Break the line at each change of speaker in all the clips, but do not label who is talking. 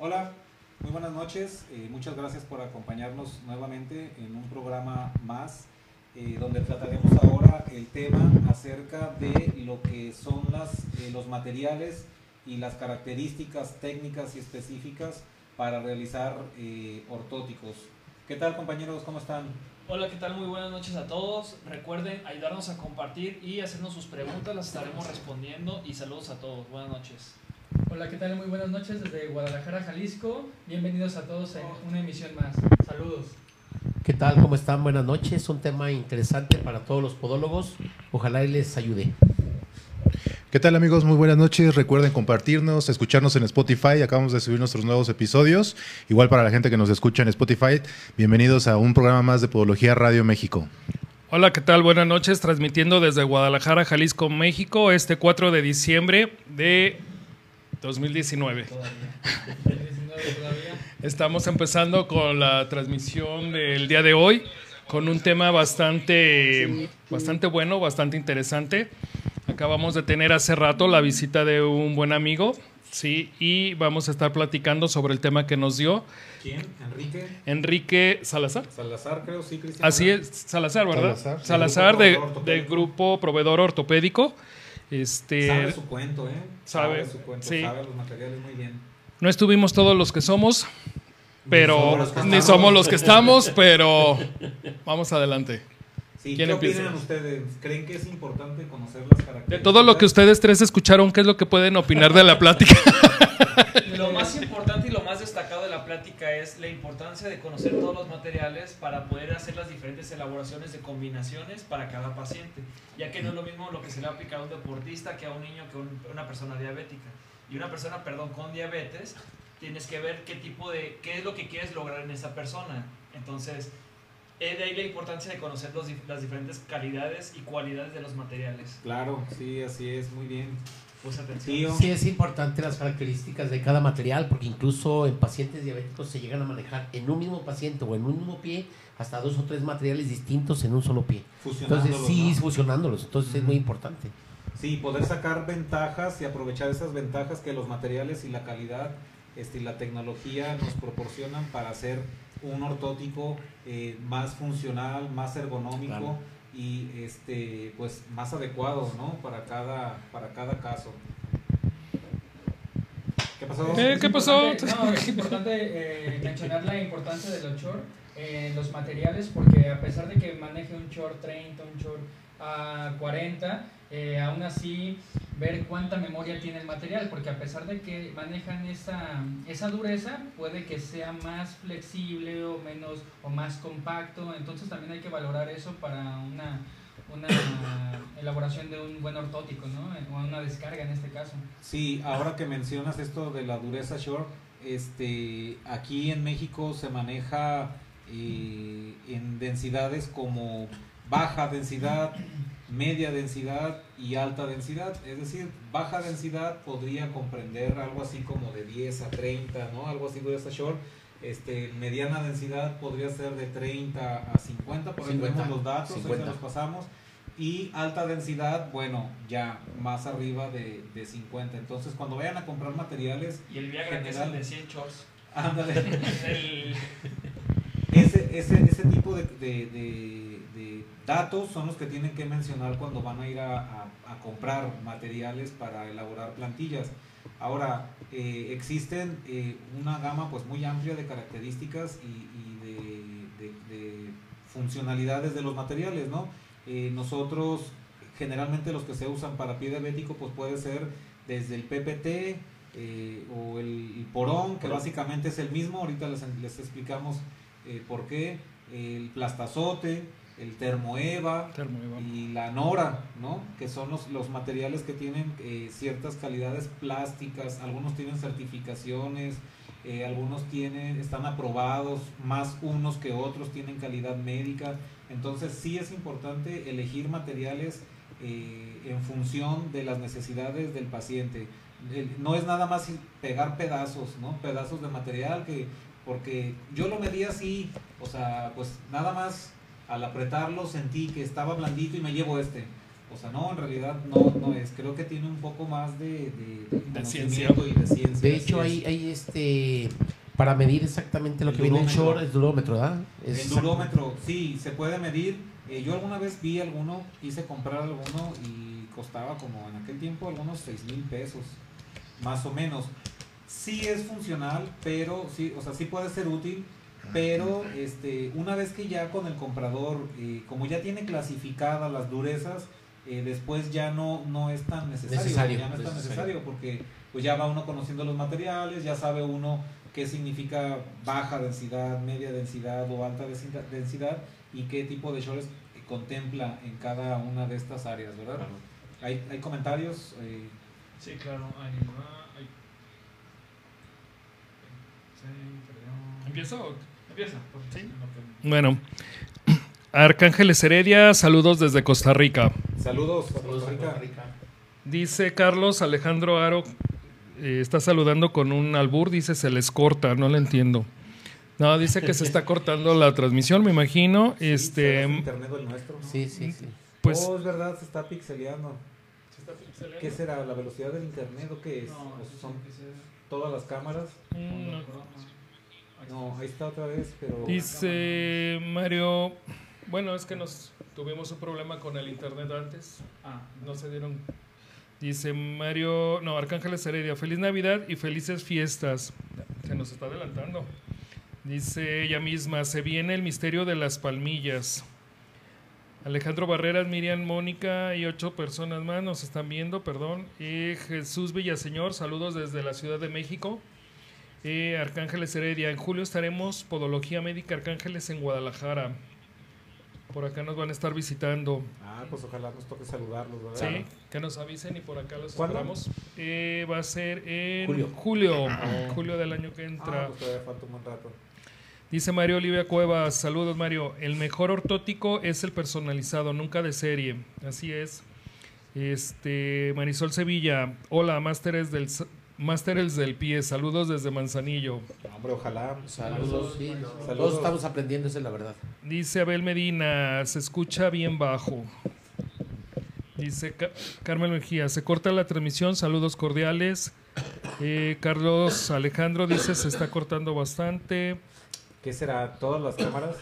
Hola, muy buenas noches. Eh, muchas gracias por acompañarnos nuevamente en un programa más eh, donde trataremos ahora el tema acerca de lo que son las, eh, los materiales y las características técnicas y específicas para realizar ortóticos. ¿Qué tal compañeros? ¿Cómo están?
Hola, ¿qué tal? Muy buenas noches a todos. Recuerden ayudarnos a compartir y hacernos sus preguntas, las estaremos respondiendo y saludos a todos. Buenas noches.
Hola, ¿qué tal? Muy buenas noches desde Guadalajara, Jalisco. Bienvenidos a todos en una emisión más. Saludos.
¿Qué tal? ¿Cómo están? Buenas noches. Un tema interesante para todos los podólogos. Ojalá y les ayude.
¿Qué tal amigos? Muy buenas noches. Recuerden compartirnos, escucharnos en Spotify. Acabamos de subir nuestros nuevos episodios. Igual para la gente que nos escucha en Spotify, bienvenidos a un programa más de Podología Radio México.
Hola, ¿qué tal? Buenas noches. Transmitiendo desde Guadalajara, Jalisco, México, este 4 de diciembre de 2019. Estamos empezando con la transmisión del día de hoy con un tema bastante, bastante bueno, bastante interesante. Acabamos de tener hace rato la visita de un buen amigo, sí, y vamos a estar platicando sobre el tema que nos dio.
¿Quién? ¿Enrique?
Enrique Salazar.
Salazar, creo, sí, Cristian.
Así es, Salazar, ¿verdad? Salazar, de, del grupo proveedor ortopédico. Este,
sabe su cuento, ¿eh?
Sabe,
su cuento, sabe los materiales muy bien.
No estuvimos todos los que somos, pero ni somos los que, estamos, pero vamos adelante.
¿Qué opinan ustedes? ¿Creen que es importante conocer las características?
De todo lo que ustedes tres escucharon, ¿qué es lo que pueden opinar de la plática?
lo más importante y lo más destacado de la plática es la importancia de conocer todos los materiales para poder hacer las diferentes elaboraciones de combinaciones para cada paciente, ya que no es lo mismo lo que se le aplica a un deportista que a un niño que a una persona diabética. Y una persona, perdón, con diabetes, tienes que ver qué tipo de, qué es lo que quieres lograr en esa persona. Entonces, es de ahí la importancia de conocer las diferentes calidades y cualidades de los materiales.
Claro, sí, así es, muy bien.
Pues atención. Sí, es importante las características de cada material, porque incluso en pacientes diabéticos se llegan a manejar en un mismo paciente o en un mismo pie hasta dos o tres materiales distintos en un solo pie. Entonces, sí, fusionándolos. Entonces, es muy importante.
Sí, poder sacar ventajas y aprovechar esas ventajas que los materiales y la calidad este, y la tecnología nos proporcionan para hacer un ortótico eh, más funcional, más ergonómico y este pues más adecuado ¿no? para cada para cada caso
¿qué pasó? ¿Eh? ¿qué pasó?
es importante eh, mencionar la importancia de los short en los materiales porque a pesar de que maneje un short 30 un short a 40 eh, aún así ver cuánta memoria tiene el material, porque a pesar de que manejan esa, esa dureza, puede que sea más flexible o menos o más compacto, entonces también hay que valorar eso para una, una elaboración de un buen ortótico, ¿no? O una descarga en este caso.
Sí, ahora que mencionas esto de la dureza short, este, aquí en México se maneja eh, en densidades como baja densidad, media densidad y alta densidad. Es decir, baja densidad podría comprender algo así como de 10 a 30, ¿no? Algo así de esa short. Este, mediana densidad podría ser de 30 a 50, por ahí vemos los datos, los pasamos. Y alta densidad, bueno, ya más arriba de, de 50. Entonces, cuando vayan a comprar materiales...
Y el Viagra general, de 100 shorts.
Ándale. ese, ese, ese tipo de datos son los que tienen que mencionar cuando van a ir a, comprar materiales para elaborar plantillas. Ahora, eh, existen eh, una gama pues muy amplia de características y, de, funcionalidades de los materiales, ¿no? Eh, nosotros, generalmente los que se usan para pie diabético, pues puede ser desde el PPT o el, porón, que básicamente es el mismo, ahorita les, les explicamos por qué, el plastazote, el termoeva, y la nora, ¿no? que son los, los materiales que tienen eh, ciertas calidades plásticas, algunos tienen certificaciones, eh, algunos tienen, están aprobados, más unos que otros tienen calidad médica, entonces sí es importante elegir materiales eh, en función de las necesidades del paciente. no es nada más pegar pedazos, ¿no? Pedazos de material que, porque yo lo medí así, o sea, pues nada más al apretarlo sentí que estaba blandito y me llevo este. O sea, no, en realidad no, no es. Creo que tiene un poco más de, de,
de ciencia.
y de ciencia.
De hecho, hay, hay este para medir exactamente lo que viene en short, el durómetro, ¿verdad?
el durómetro, sí, se puede medir. Eh, yo alguna vez vi alguno, quise comprar alguno y costaba como en aquel tiempo algunos 6 mil pesos, más o menos. Sí es funcional, pero sí, o sea, sí puede ser útil, pero este, una vez que ya con el comprador, eh, como ya tiene clasificadas las durezas, eh, después ya no, no es tan necesario, ya no es tan necesario porque pues ya va uno conociendo los materiales, ya sabe uno qué significa baja densidad, media densidad o alta densidad y qué tipo de shorts contempla en cada una de estas áreas, ¿verdad? ¿Hay, ¿Hay, comentarios?
Eh, sí, claro. Hay, hay...
¿Empieza
o...? Empieza.
¿Sí? Bueno. Arcángeles Heredia, saludos desde Costa Rica.
Saludos, saludos Costa Rica.
Dice Carlos Alejandro Aro, eh, está saludando con un albur, dice se les corta, no le entiendo. No, dice que se está cortando la transmisión, me imagino. Sí, este,
internet el nuestro.
Sí, sí, sí.
Pues, oh, es verdad, se está pixeleando. ¿Se está pixeleando? ¿Qué será? ¿La velocidad del internet o qué es? No, son todas las cámaras? Mm, no. No, ahí está otra vez, pero...
Dice Mario, bueno, es que nos tuvimos un problema con el internet antes. Ah, no se dieron. Dice Mario, no, Arcángeles Heredia, feliz Navidad y felices fiestas. Se nos está adelantando. Dice ella misma, se viene el misterio de las palmillas. Alejandro Barreras, Miriam Mónica y ocho personas más nos están viendo, perdón. Eh, Jesús Villaseñor, saludos desde la Ciudad de México. Eh, Arcángeles Heredia, en julio estaremos Podología Médica Arcángeles en Guadalajara. Por acá nos van a estar visitando.
Ah, pues ojalá nos toque saludarlos, ¿verdad?
Sí, que nos avisen y por acá los esperamos. Eh, va a ser en julio, julio, ah. julio del año que entra.
Ah, pues todavía falta un buen rato.
Dice Mario Olivia Cuevas, saludos Mario. El mejor ortótico es el personalizado, nunca de serie. Así es. Este Marisol Sevilla, hola, másteres del Másteres del Pie, saludos desde Manzanillo.
Hombre, ojalá.
Saludos, sí, Todos estamos aprendiendo, esa es la verdad.
Dice Abel Medina, se escucha bien bajo. Dice Carmen Mejía, se corta la transmisión, saludos cordiales. Eh, Carlos Alejandro dice, se está cortando bastante.
¿Qué será? ¿Todas las cámaras?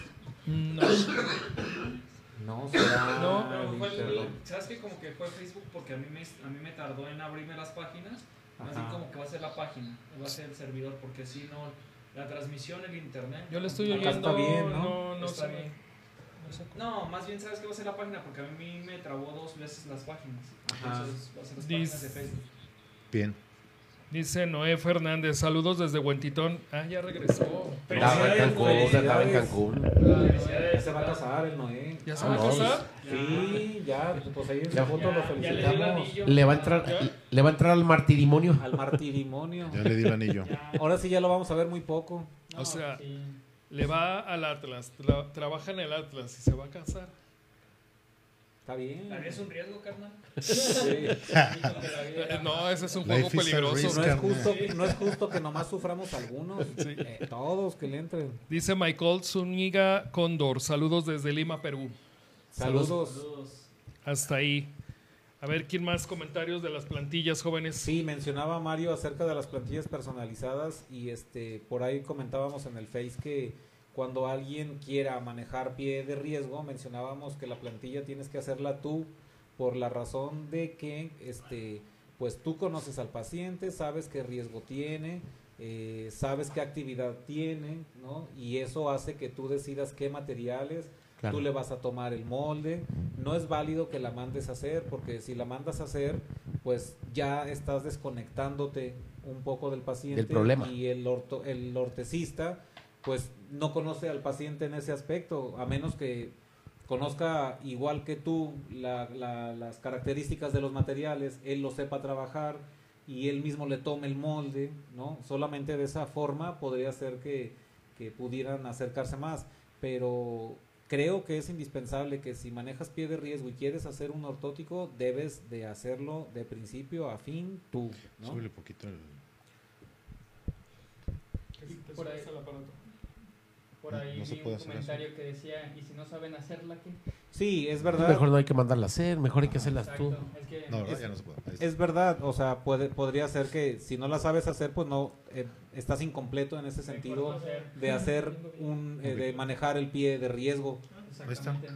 No.
No, será.
No, fue ¿Sabes que como que fue Facebook? Porque a mí, me, a mí me tardó en abrirme las páginas Así como que va a ser la página, va a ser el servidor, porque si no, la transmisión, el internet.
Yo le estoy oyendo.
Está bien, ¿no?
No, está bien. No, más bien sabes que va a ser la página porque a mí me trabó dos veces las páginas. Entonces va a ser las páginas de Facebook.
Bien.
Dice Noé Fernández, saludos desde Huentitón. Ah, ya regresó.
Estaba en Cancún, estaba en Cancún.
Ya se va a casar el Noé.
¿Ya se va a casar?
Sí, ya, pues ahí en su foto lo felicitamos.
Le va a entrar, le va a entrar al martirimonio.
Al martirimonio.
Ya le di el anillo.
Ahora sí ya lo vamos a ver muy poco.
o sea, le va al Atlas, trabaja en el Atlas y se va a casar.
Está bien. ¿Es un riesgo, carnal?
Sí. no, ese es un juego peligroso.
no, es justo, no es justo que nomás suframos algunos. Eh, todos que le entren.
Dice Michael Zuniga Condor. Saludos desde Lima, Perú.
Saludos.
Hasta ahí. A ver, ¿quién más comentarios de las plantillas jóvenes?
Sí, mencionaba Mario acerca de las plantillas personalizadas y este por ahí comentábamos en el Face que cuando alguien quiera manejar pie de riesgo, mencionábamos que la plantilla tienes que hacerla tú por la razón de que este pues tú conoces al paciente, sabes qué riesgo tiene, eh, sabes qué actividad tiene, ¿no? Y eso hace que tú decidas qué materiales, tú le vas a tomar el molde. No es válido que la mandes a hacer, porque si la mandas a hacer, pues ya estás desconectándote un poco del paciente.
problema.
Y el, orto, el ortecista pues no conoce al paciente en ese aspecto, a menos que conozca igual que tú las características de los materiales, él lo sepa trabajar y él mismo le tome el molde, ¿no? Solamente de esa forma podría ser que, que pudieran acercarse más, pero creo que es indispensable que si manejas pie de riesgo y quieres hacer un ortótico, debes de hacerlo de principio a fin tú, ¿no?
poquito el...
Por ahí, por ahí vi un comentario que decía, y si no saben hacerla, ¿qué?
Sí, es verdad.
Mejor no hay que mandarla a hacer, mejor hay que hacerlas tú.
Es que-
No, ¿verdad?
Es-
ya no se puede.
Es verdad, o sea, puede, podría ser que si no la sabes hacer, pues no, eh, estás incompleto en ese sentido de hacer un, eh, de manejar el pie de riesgo,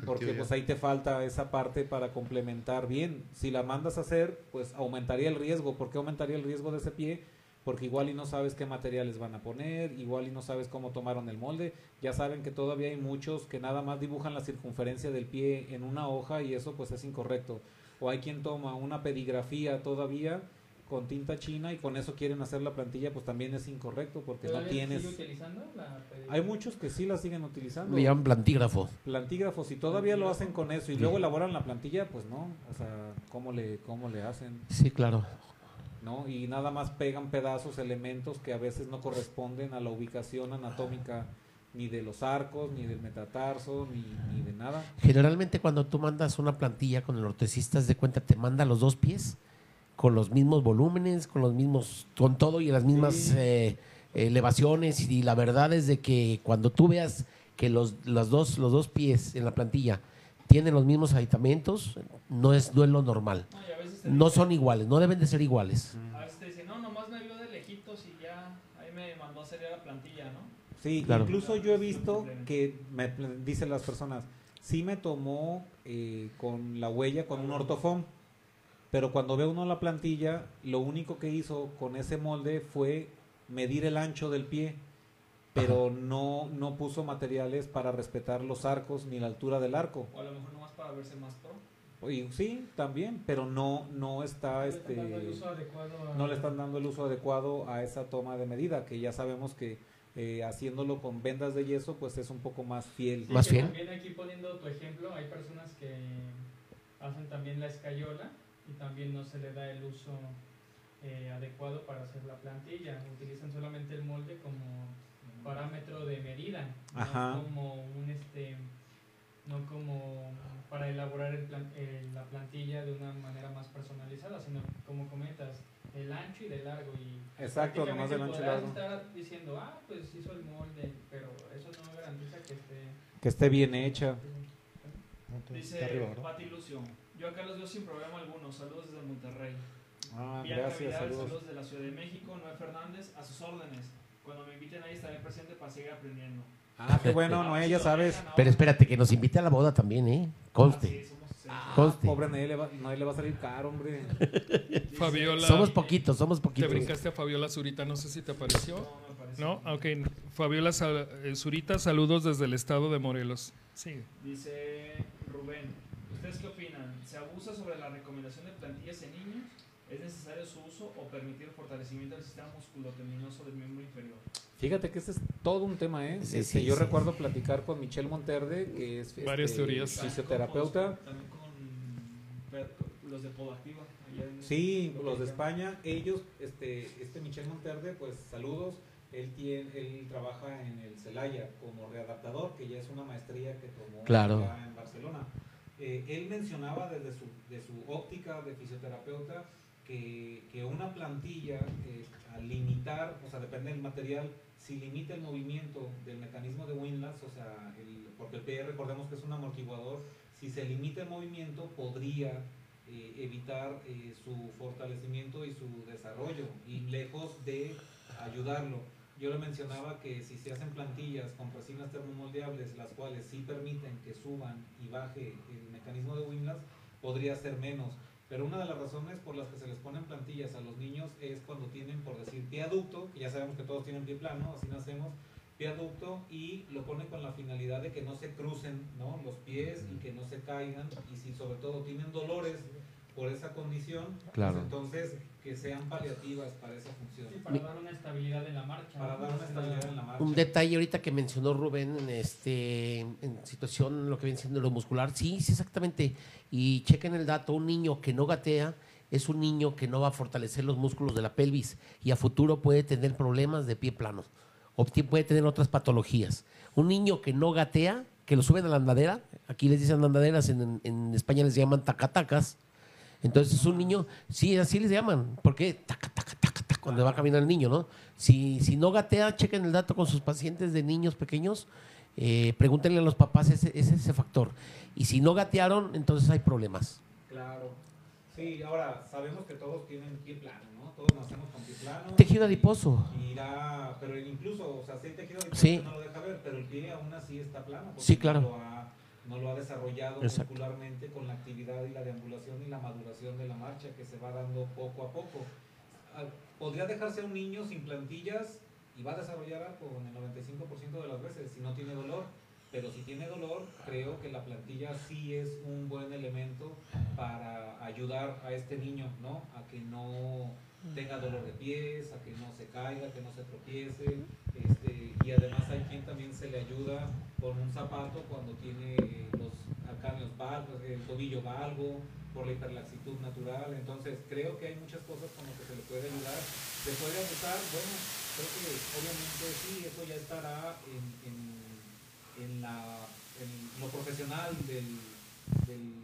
porque pues ahí te falta esa parte para complementar bien. Si la mandas a hacer, pues aumentaría el riesgo. ¿Por qué aumentaría el riesgo de ese pie? Porque igual y no sabes qué materiales van a poner, igual y no sabes cómo tomaron el molde. Ya saben que todavía hay muchos que nada más dibujan la circunferencia del pie en una hoja y eso pues es incorrecto. O hay quien toma una pedigrafía todavía con tinta china y con eso quieren hacer la plantilla, pues también es incorrecto porque no
¿Todavía se
tienes...
sigue utilizando la pedigrafía?
Hay muchos que sí la siguen utilizando.
Le llaman plantígrafo.
Plantígrafos, y todavía lo hacen con eso y luego elaboran la plantilla, pues no, o sea, ¿cómo le, cómo le hacen?
Sí, claro.
¿No? Y nada más pegan pedazos, elementos que a veces no corresponden a la ubicación anatómica ni de los arcos, ni del metatarso, ni, ni de nada.
Generalmente cuando tú mandas una plantilla con el ortesista, de cuenta, te manda los dos pies con los mismos volúmenes, con los mismos, con todo y las mismas
Sí.
eh, elevaciones. Y la verdad es de que cuando tú veas que los, los, dos, los dos pies en la plantilla tienen los mismos aditamentos, no es, no es lo normal.
No, a
No son iguales, no deben de ser iguales.
A veces te dicen, no, nomás me vio de lejitos y ya ahí me mandó a hacer ya la plantilla, ¿no?
Sí,
Claro.
incluso yo he visto que me dicen las personas, sí me tomó eh, con la huella con un ortofón, pero cuando ve uno la plantilla, lo único que hizo con ese molde fue medir el ancho del pie, pero no, no puso materiales para respetar los arcos ni la altura del arco.
O a lo mejor nomás para verse más pro.
Y sí, también, pero no, no está
No le están dando el
este
uso adecuado a-
no le están dando el uso adecuado a esa toma de medida, que ya sabemos que eh, haciéndolo con vendas de yeso, pues es un poco más fiel.
Sí,
Más bien.
También aquí poniendo tu ejemplo, hay personas que hacen también la escayola y también no se le da el uso eh, adecuado para hacer la plantilla. Utilizan solamente el molde como parámetro de medida,
Ajá.
no como un este no como para elaborar el plan- eh, la plantilla de una manera más personalizada, sino como comentas, el ancho y del largo y
Exacto, nomás del ancho y largo.
podrás estar diciendo, ah, pues hizo el molde, pero eso no garantiza que esté
Que esté bien hecha.
No, todo
Dice. Pati Lucio, yo acá los veo sin problema alguno, saludos desde Monterrey.
Ah,
Bianca
gracias,
Vidal,
saludos.
saludos de la Ciudad de México, Noé Fernández, a sus órdenes. Cuando me inviten ahí estaré presente para seguir aprendiendo.
Ah, qué bueno, Noé, ya sabes.
Pero espérate, que nos invite a la boda también, ¿eh? Conste.
Sí, somos seis.
Ah,
Conste.
pobre Noé, le va, Noé le va a salir caro, hombre.
Fabiola,
Somos poquitos, somos
te
poquitos.
brincaste a Fabiola Zurita, no sé si te apareció.
No.
No, Ah, ok. Fabiola Sa- eh, Zurita, saludos desde el estado de Morelos. Sí.
Dice Rubén, ¿ustedes qué opinan? ¿Se abusa sobre la recomendación de plantillas en niños? ¿Es necesario su uso o permitir el fortalecimiento del sistema musculotendinoso del miembro inferior?
Fíjate que este es todo un tema, ¿eh?
Sí,
Este,
sí,
yo
sí.
recuerdo platicar con Michelle Monterde, que es
Varias
este,
teorías.
fisioterapeuta.
También con, los de Podactiva. allá en-
Sí, los de España, ellos, este, este Michel Monterde, pues saludos. Él tiene, él trabaja en el Celaya como readaptador, que ya es una maestría que tomó
Claro.
acá en Barcelona. Eh, él mencionaba desde su, de su óptica de fisioterapeuta que, que una plantilla, eh, al limitar, o sea, depende del material, si limita el movimiento del mecanismo de windlass, o sea, el- porque el PE recordemos que es un amortiguador, si se limita el movimiento podría eh, evitar eh, su fortalecimiento y su desarrollo y lejos de ayudarlo. Yo le mencionaba que si se hacen plantillas con resinas termomoldeables, las cuales sí permiten que suban y baje el mecanismo de windlass, podría ser menos. Pero una de las razones por las que se les ponen plantillas a los niños es cuando tienen, por decir, pie aducto, que ya sabemos que todos tienen pie plano, así nacemos, pie aducto, y lo ponen con la finalidad de que no se crucen ¿no? los pies y que no se caigan, y si sobre todo tienen dolores por esa condición, pues entonces que sean paliativas para esa función,
Sí, para dar una estabilidad en la marcha.
para dar una estabilidad en la marcha.
Un detalle ahorita que mencionó Rubén en este en situación lo que viene siendo lo muscular, sí, sí exactamente. Y chequen el dato, un niño que no gatea es un niño que no va a fortalecer los músculos de la pelvis y a futuro puede tener problemas de pie plano o puede tener otras patologías. Un niño que no gatea, que lo suben a la andadera, aquí les dicen andaderas, en, en España les llaman tacatacas. Entonces es un niño, sí, así les llaman, porque taca, taca, taca, taca, cuando va caminando el niño, ¿no? Si, si no gatea, chequen el dato con sus pacientes de niños pequeños, Eh, pregúntenle a los papás ese, ese, ese factor. Y si no gatearon, entonces hay problemas.
Claro. Sí, ahora sabemos que todos tienen pie plano, ¿no? Todos nacemos con pie plano.
Tejido adiposo.
Irá, pero incluso, o sea, sí el tejido adiposo
Sí.
no lo deja ver, pero el pie aún así está plano.
Sí, claro.
Lo ha, no lo ha desarrollado
Exacto.
muscularmente con la actividad y la deambulación y la maduración de la marcha que se va dando poco a poco. Podría dejarse a un niño sin plantillas y va a desarrollar algo en el 95% de las veces si no tiene dolor. Pero si tiene dolor, creo que la plantilla sí es un buen elemento para ayudar a este niño, ¿no? A que no tenga dolor de pies, a que no se caiga, que no se tropiece. Este, y además hay quien también se le ayuda con un zapato cuando tiene los calcaneos valgos, el tobillo valgo, por la hiperlaxitud natural. Entonces creo que hay muchas cosas con las que se le puede ayudar. Se puede abusar, bueno, creo que obviamente sí, eso ya estará en, en, en la, en lo profesional del, del,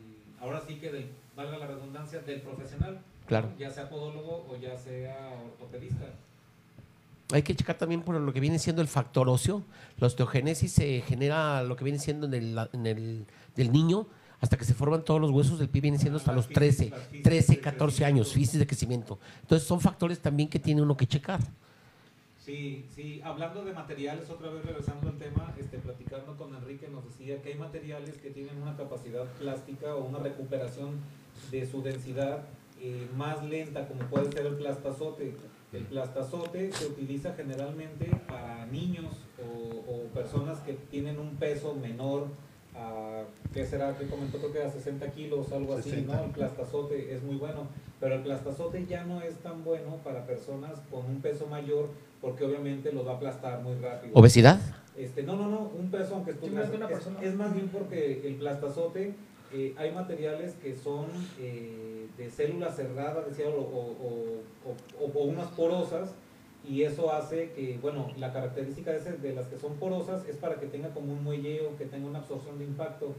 ahora sí que del, valga la redundancia, del profesional,
Claro.
ya sea podólogo o ya sea ortopedista.
Hay que checar también por lo que viene siendo el factor óseo. La osteogénesis se genera lo que viene siendo en el, en el del niño hasta que se forman todos los huesos del pie, viene siendo hasta
Las
los
fisis-
13,
las fisis
13,
de
14 años, fisis de crecimiento. Entonces son factores también que tiene uno que checar.
Sí, sí, hablando de materiales, otra vez regresando al tema, este, platicando con Enrique nos decía que hay materiales que tienen una capacidad plástica o una recuperación de su densidad eh, más lenta, como puede ser el plastazote. El plastazote se utiliza generalmente para niños o, o personas que tienen un peso menor a, ¿qué será? que comentó? Creo que a 60 kilos, algo así,
60.
¿no? El plastazote es muy bueno, pero el plastazote ya no es tan bueno para personas con un peso mayor porque obviamente los va a aplastar muy rápido.
¿Obesidad?
Este, no, no, no, un peso aunque tú
Sí,
es, es más bien porque el plastazote eh, hay materiales que son eh, de células cerradas, decía, o, o- unas porosas, y eso hace que, bueno, la característica de, de las que son porosas es para que tenga como un muelleo, que tenga una absorción de impacto,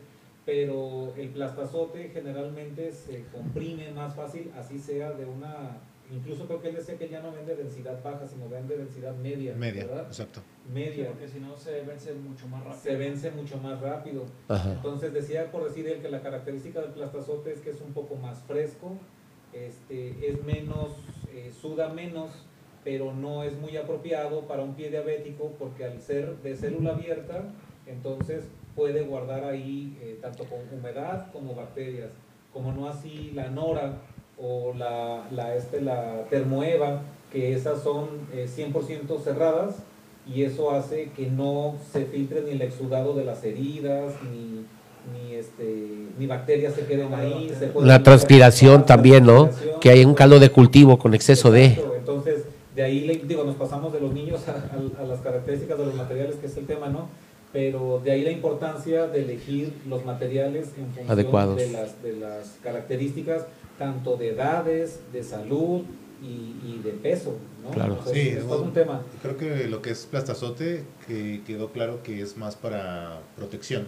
pero el plastazote generalmente se comprime más fácil, así sea de una, incluso creo que él decía que ya no vende densidad baja, sino vende densidad media,
Media,
¿verdad?
exacto.
Media
porque si no se vence mucho más rápido.
se vence mucho más rápido.
Ajá.
Entonces decía por decir él que la característica del plastazote es que es un poco más fresco, este, es menos, eh, suda menos, pero no es muy apropiado para un pie diabético porque al ser de célula abierta, entonces puede guardar ahí eh, tanto con humedad como bacterias, como no así la nora o la, la, este, la termoeva, que esas son eh, 100% cerradas y eso hace que no se filtre ni el exudado de las heridas, ni, ni, este, ni bacterias se queden ahí. se puede
La transpiración
la
también, ¿no?
transpiración.
Que hay un caldo de cultivo con exceso de...
Entonces, de ahí le- digo, nos pasamos de los niños a, a- a las características de los materiales, que es el tema, ¿no? Pero de ahí la importancia de elegir los materiales en función
Adecuados.
De, las, de las características, tanto de edades, de salud y, y de peso, ¿no?
Claro.
Sí,
es todo
bueno.
un tema.
Creo que lo que es plastazote que quedó claro que es más para protección,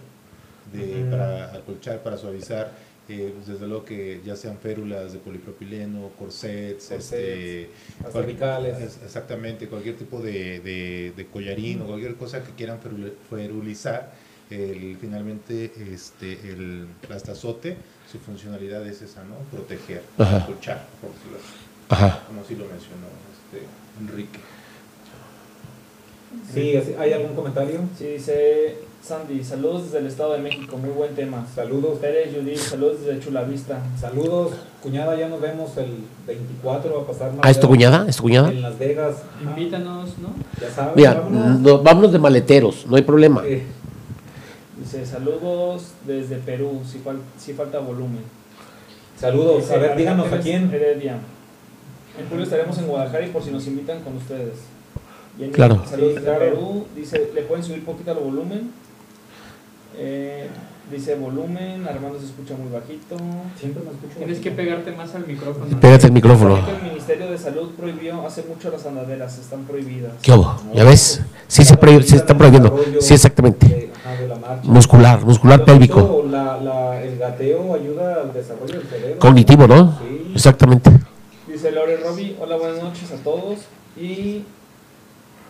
de, para acolchar, para suavizar. Eh, pues desde luego que ya sean férulas de polipropileno, corsets, este,
Las
cual-
cervicales.
es- exactamente, cualquier tipo de, de- de collarín o cualquier cosa que quieran ferul- ferulizar, el- finalmente este, el plastazote, su funcionalidad es esa, ¿no? Proteger, acolchar, por
Ajá.
como así lo mencionó este, Enrique.
Sí, ¿hay algún comentario?
Sí, dice Sandy, saludos desde el Estado de México, muy buen tema.
Saludos.
Pérez Judith, saludos desde Chulavista.
Saludos, cuñada, ya nos vemos el 24 a pasar
¿Ah, es tu cuñada? ¿Es tu cuñada?
En Las Vegas.
Invítanos, ¿no?
Ya sabes,
Mira,
vámonos.
no- vámonos de maleteros, no hay problema.
Eh,
Dice, saludos desde Perú, si, fal- si falta volumen.
saludos,
Dice,
a ver, díganos a quién.
Heredia. En julio estaremos en Guadalajara y por si nos invitan con ustedes. Jenny,
Claro.
Saludos
Sí,
desde
claro.
Perú. Dice, ¿le pueden subir poquito el volumen? Eh, dice volumen, Armando se escucha muy bajito.
Siempre me escucho.
Tienes que pegarte más al micrófono.
Pégate el micrófono.
El Ministerio de Salud prohibió hace mucho las andaderas, están prohibidas.
¿Qué hubo? ¿Ya ves? Sí se, prohí- se está prohibiendo. Sí, exactamente.
De, ajá, de la marcha.
Muscular, muscular pélvico.
La, la, el gateo ayuda al desarrollo del cerebro.
Cognitivo, ¿no?
Sí.
Exactamente.
Dice Lore Robbie, hola, buenas noches a todos. Y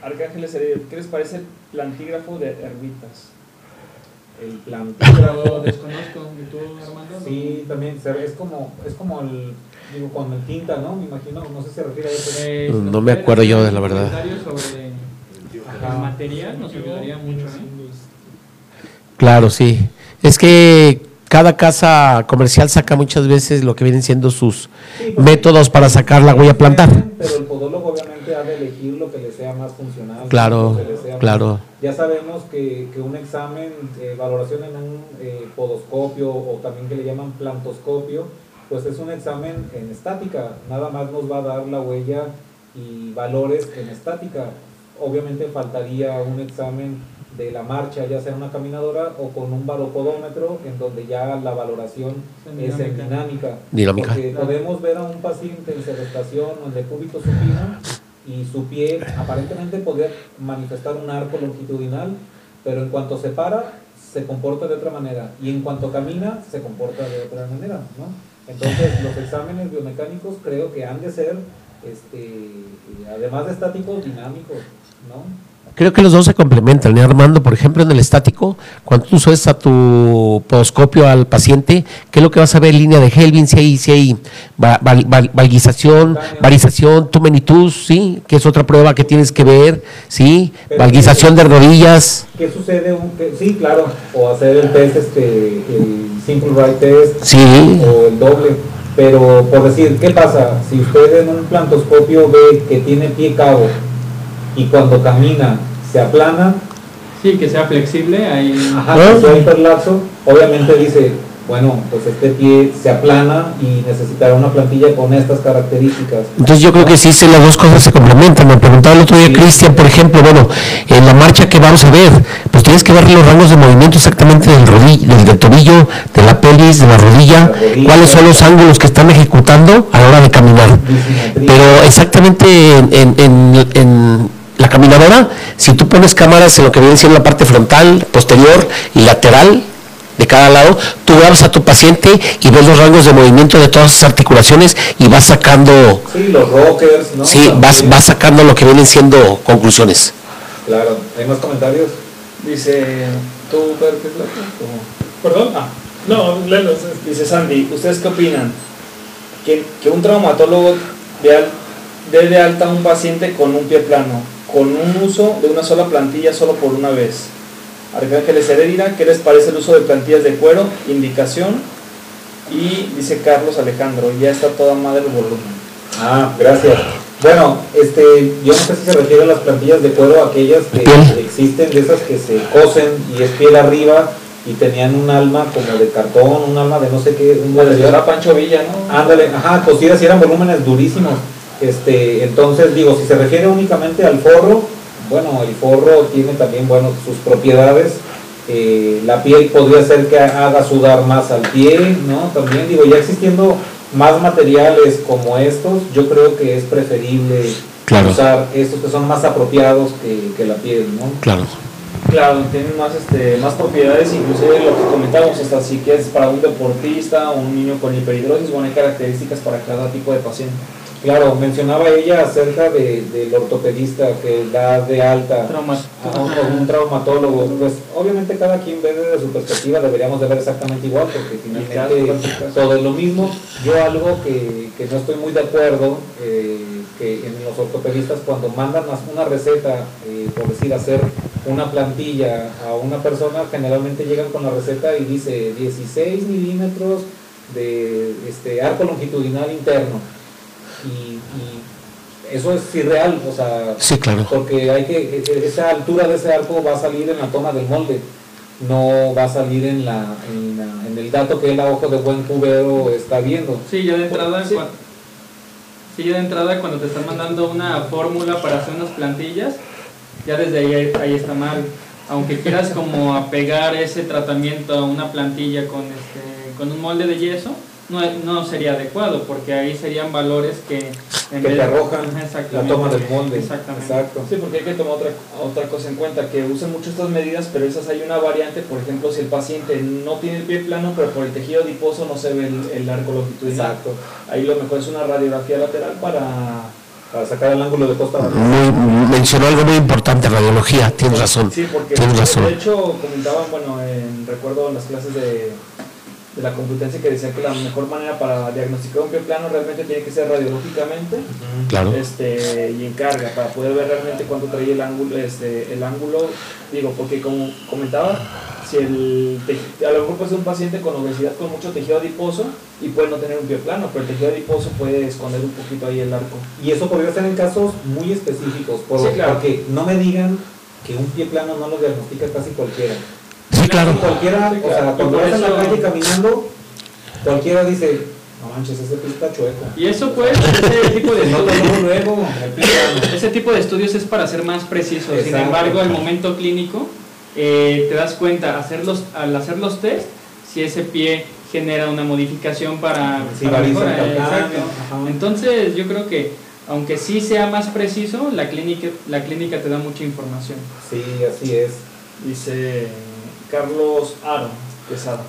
Arcángeles ¿qué les parece el plantígrafo de herbitas?
El plan.
Desconozco, ¿y tú, Armando?
Sí, también es como, es como el, digo, con el tinta, ¿no? Me imagino, no sé si se refiere a eso.
Eh,
No, no me acuerdo yo de la verdad.
comentarios sobre el material nos ayudaría mucho. ¿eh?
Claro, sí. Es que cada casa comercial saca muchas veces lo que vienen siendo sus
Sí, porque-
métodos para sacar la huella a plantar.
Pero el podólogo ha de elegir lo que le sea más funcional.
Claro,
más-
claro.
Ya sabemos que, que un examen, eh, valoración en un eh, podoscopio o también que le llaman plantoscopio, pues es un examen en estática. Nada más nos va a dar la huella y valores en estática. Obviamente faltaría un examen de la marcha, ya sea una caminadora o con un baropodómetro, en donde ya la valoración es en dinámica.
Dinámica.
Porque podemos ver a un paciente en sedestación o en decúbito supino y su pie aparentemente podría manifestar un arco longitudinal, pero en cuanto se para, se comporta de otra manera y en cuanto camina, se comporta de otra manera, ¿no? Entonces, los exámenes biomecánicos creo que han de ser, este, además de estáticos, dinámicos, ¿no?
Creo que los dos se complementan, ¿eh, Armando? Por ejemplo, en el estático, cuando tú subes a tu podoscopio al paciente, ¿qué es lo que vas a ver? Línea de Helvin, si hay, si hay va- val- val- valguización, varización, tumenitus, ¿sí? Que es otra prueba que tienes que ver, ¿sí?
Pero-
Valguización de rodillas,
¿Qué sucede? Un, que- sí, claro, o hacer el test, este, el Simple Right Test,
sí.
o el doble. Pero por decir, ¿qué pasa? Si usted en un plantoscopio ve que tiene pie cabo y cuando camina se aplana,
Sí, que sea flexible. Ahí,
ajá,
¿Ah?
que sea hiperlapso, obviamente dice, bueno, pues este pie se aplana y necesitará una plantilla con estas características.
Entonces yo creo que sí, sí, las dos cosas se complementan. Me preguntaba el otro día Cristian, por ejemplo, bueno, en la marcha que vamos a ver, pues tienes que ver los rangos de movimiento exactamente del, rodillo, del, del tobillo, de la pelvis, de la rodilla,
La rodilla.
cuáles son los ángulos que están ejecutando a la hora de caminar. Pero exactamente en, en- en- en la caminadora, si tú pones cámaras en lo que viene siendo la parte frontal, posterior y lateral de cada lado, tú grabas a tu paciente y ves los rangos de movimiento de todas sus articulaciones y vas sacando,
Sí, los rockers, ¿no?
sí, vas, vas sacando lo que vienen siendo conclusiones.
Claro, ¿hay más comentarios?
Dice, ¿tú,
Perdón.
Ah,
No.
Dice Sandy, ¿ustedes qué opinan? Que, que un traumatólogo dé, dé de alta a un paciente con un pie plano, con un uso de una sola plantilla solo por una vez. Arcángeles Heredira, ¿qué les parece el uso de plantillas de cuero? Indicación. Y dice Carlos Alejandro, ya está toda madre el volumen.
Ah, gracias. Bueno, este, yo no sé si se refiere a las plantillas de cuero, aquellas que existen, de esas que se cosen y es piel arriba y tenían un alma como de cartón, un alma de no sé qué, un
La de Pancho Villa, ¿no?
Ándale, ajá, cosidas y eran volúmenes durísimos. Este, entonces digo, si se refiere únicamente al forro, bueno, el forro tiene también, bueno, sus propiedades. Eh, la piel podría ser que haga sudar más al pie, ¿no? También digo, ya existiendo más materiales como estos, yo creo que es preferible
Claro.
usar estos que son más apropiados que, que la piel, ¿no?
Claro.
Claro, tienen más, este, más propiedades, inclusive lo que comentábamos, hasta si que es para un deportista o un niño con hiperhidrosis, bueno, hay características para cada tipo de paciente.
Claro, mencionaba ella acerca de, del ortopedista que da de alta
Trauma-
a un, a un traumatólogo. Pues obviamente cada quien ve desde su perspectiva, deberíamos de ver exactamente igual, porque finalmente todo es lo mismo. Yo algo que, que no estoy muy de acuerdo, eh, que en los ortopedistas cuando mandan a- una receta, eh, por decir hacer una plantilla a una persona, generalmente llegan con la receta y dice 16 milímetros de este arco longitudinal interno. Y, y eso es irreal, o sea,
Sí, claro.
porque hay que e- esa altura de ese arco va a salir en la toma del molde no va a salir en la en, la- en el dato que el ojo de buen cubero está viendo
Sí, ya de entrada,
Sí.
sí, ya de entrada cuando te están mandando una fórmula para hacer unas plantillas, ya desde ahí, ahí está mal. Aunque quieras como apegar ese tratamiento a una plantilla con, este, con un molde de yeso, no, no sería adecuado porque ahí serían valores que en
que
vez-
te arrojan la toma del molde
Exactamente.
exacto
Sí, porque hay que tomar otra, otra cosa en cuenta, que usen mucho estas medidas, pero esas hay una variante, por ejemplo, si el paciente no tiene el pie plano, pero por el tejido adiposo no se ve el, el arco longitudinal.
exacto
Ahí lo mejor es una radiografía lateral para,
para sacar el ángulo de costa.
Muy, mencionó algo muy importante, radiología, tienes razón.
Sí, porque
tienes razón.
de hecho comentaban, bueno, en, recuerdo en las clases de, de la Complutense que decían que la mejor manera para diagnosticar un pie plano realmente tiene que ser radiológicamente
claro.
este, y en carga, para poder ver realmente cuánto trae el ángulo, este, el ángulo, digo, porque como comentaba, si el a lo mejor puede ser un paciente con obesidad con mucho tejido adiposo y puede no tener un pie plano, pero el tejido adiposo puede esconder un poquito ahí el arco.
Y eso podría ser en casos muy específicos, por,
Sí, claro.
porque no me digan que un pie plano no lo diagnostica casi cualquiera.
Sí, claro.
Cualquiera, o sea, cuando vas en la calle caminando, cualquiera dice, no manches, ese pie está chueco.
Y eso pues, ese tipo de estudios,
luego,
ese tipo de estudios es para ser más precisos. Sin embargo, el momento clínico, eh, te das cuenta hacer los- al hacer los test si ese pie genera una modificación para,
Sí,
para mejora, exacto. Entonces, yo creo que aunque sí sea más preciso, la clínica, la clínica te da mucha información.
Sí, así es.
Dice Carlos Aro Quesada.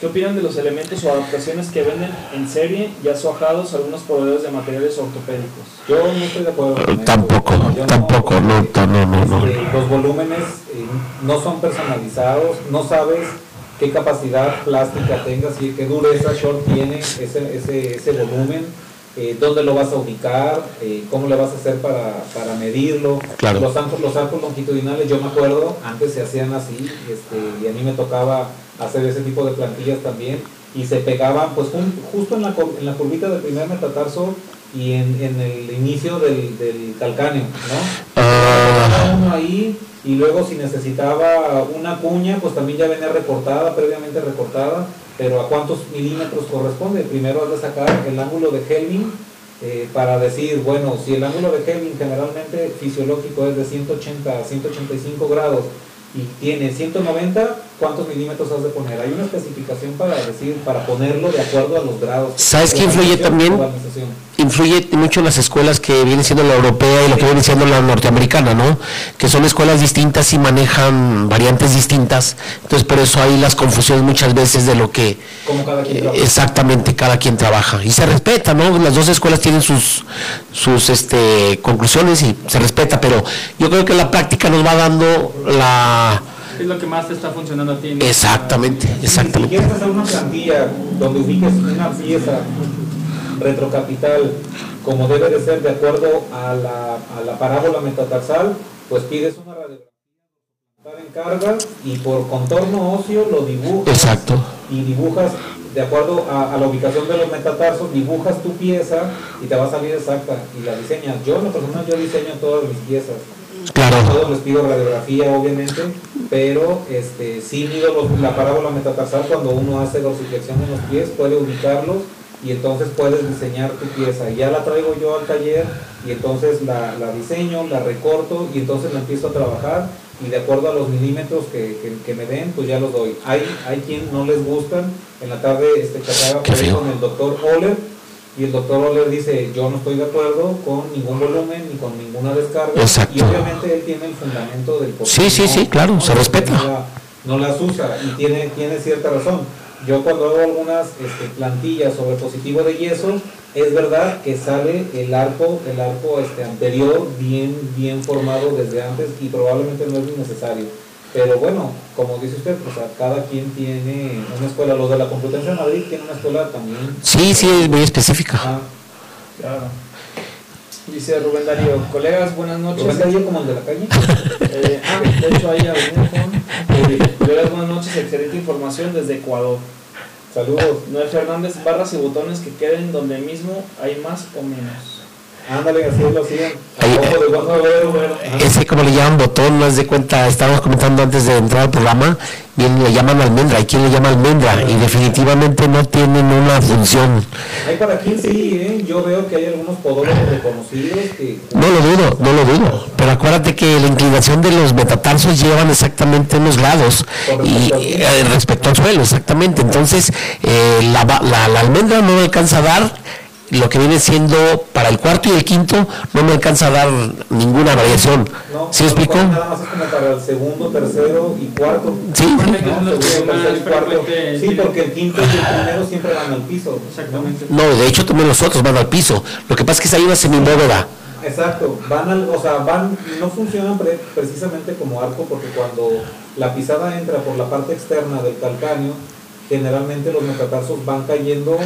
¿Qué opinan de los elementos o adaptaciones que venden en serie ya soajados algunos proveedores de materiales ortopédicos?
Yo no estoy de acuerdo con eso.
Tampoco,
Yo no,
tampoco, no,
porque,
no, no, no.
este, los volúmenes eh, no son personalizados, no sabes qué capacidad plástica tengas y qué dureza short tiene ese, ese, ese volumen, eh, dónde lo vas a ubicar, eh, cómo le vas a hacer para, para medirlo.
Claro.
Los arcos, los arcos longitudinales, yo me acuerdo, antes se hacían así este, y a mí me tocaba hacer ese tipo de plantillas también y se pegaban pues justo en la, en la curvita del primer metatarso y en, en el inicio del, del calcáneo, ¿no?
Ah,
uno ahí y luego si necesitaba una cuña pues también ya venía recortada, previamente recortada, pero a cuántos milímetros corresponde. Primero has de sacar el ángulo de Helming eh, para decir, bueno, si el ángulo de Helming generalmente fisiológico es de 180 a 185 grados y tiene 190, ¿cuántos milímetros has de poner? Hay una especificación para decir, para ponerlo de acuerdo a los grados.
¿Sabes qué influye también? Influye mucho en las escuelas que vienen siendo la europea y lo que viene siendo la norteamericana, ¿no? Que son escuelas distintas y manejan variantes distintas. Entonces, por eso hay las confusiones muchas veces de lo que
Como cada quien
eh,
trabaja.
exactamente cada quien trabaja. Y se respeta, ¿no? Las dos escuelas tienen sus, sus este, conclusiones y se respeta, pero yo creo que la práctica nos va dando la...
Es lo que más te está funcionando a ti. ¿no?
Exactamente,
Si
exactamente.
quieres hacer una plantilla donde ubiques una pieza retrocapital como debe de ser de acuerdo a la, a la parábola metatarsal, pues pides una radiografía en carga y por contorno óseo lo dibujas
Exacto.
y dibujas de acuerdo a, a la ubicación de los metatarsos, dibujas tu pieza y te va a salir exacta y la diseñas. Yo en lo personal yo diseño todas mis piezas.
Claro.
Todos les pido radiografía, obviamente, pero este, sí mido la parábola metatarsal cuando uno hace dorsiflexión en los pies, puede ubicarlos y entonces puedes diseñar tu pieza. Ya la traigo yo al taller y entonces la, la diseño, la recorto y entonces la empiezo a trabajar y de acuerdo a los milímetros que, que- que me den, pues ya los doy. Hay, hay quien no les gustan, en la tarde este,
feo.
con el doctor Oller y el doctor Oller dice, yo no estoy de acuerdo con ningún volumen ni con ninguna descarga.
Exacto.
Y obviamente él tiene el fundamento del por
Sí, sí,
no-
sí, claro, se respeta.
No, la- no las usa y tiene, tiene cierta razón. Yo cuando hago algunas este, plantillas sobre positivo de yeso, es verdad que sale el arco, el arco este, anterior bien, bien formado desde antes y probablemente no es necesario. Pero bueno, como dice usted, pues a cada quien tiene una escuela. Los de la Complutense de Madrid tienen una escuela también.
Sí, sí, es muy específica.
Ah,
Claro. Dice Rubén Darío, colegas, buenas noches.
¿Rubén Darío como el de la calle?
Eh, ah, de hecho ahí avenida con colegas, buenas noches, excelente información desde Ecuador.
Saludos.
Noel Fernández, barras y botones que queden donde mismo hay más o menos.
Ándale, así lo buen ver,
Ese como le llaman botón, no es de cuenta, estábamos comentando antes de entrar al programa, bien le llaman almendra, hay quien le llama almendra y definitivamente no tienen una función.
Hay para quien sí, ¿eh? Yo veo que hay algunos podólogos reconocidos que...
No lo dudo, no lo dudo, pero acuérdate que la inclinación de los metatarsos llevan exactamente unos lados y
respecto al
eh,
suelo.
respecto al suelo, exactamente. Entonces, eh, la, la- la almendra no alcanza a dar lo que viene siendo para el cuarto y el quinto, no me alcanza a dar ninguna variación.
No,
¿Sí
no,
explico?
Nada más es como para el segundo, tercero y cuarto.
Sí,
Sí, porque el quinto y el primero siempre van al piso.
Exactamente.
No, de hecho también los otros van al piso. Lo que pasa es que hay una semibóveda.
exacto, van al, o sea, van, no funcionan precisamente como arco porque cuando la pisada entra por la parte externa del calcáneo, generalmente los metatarsos van cayendo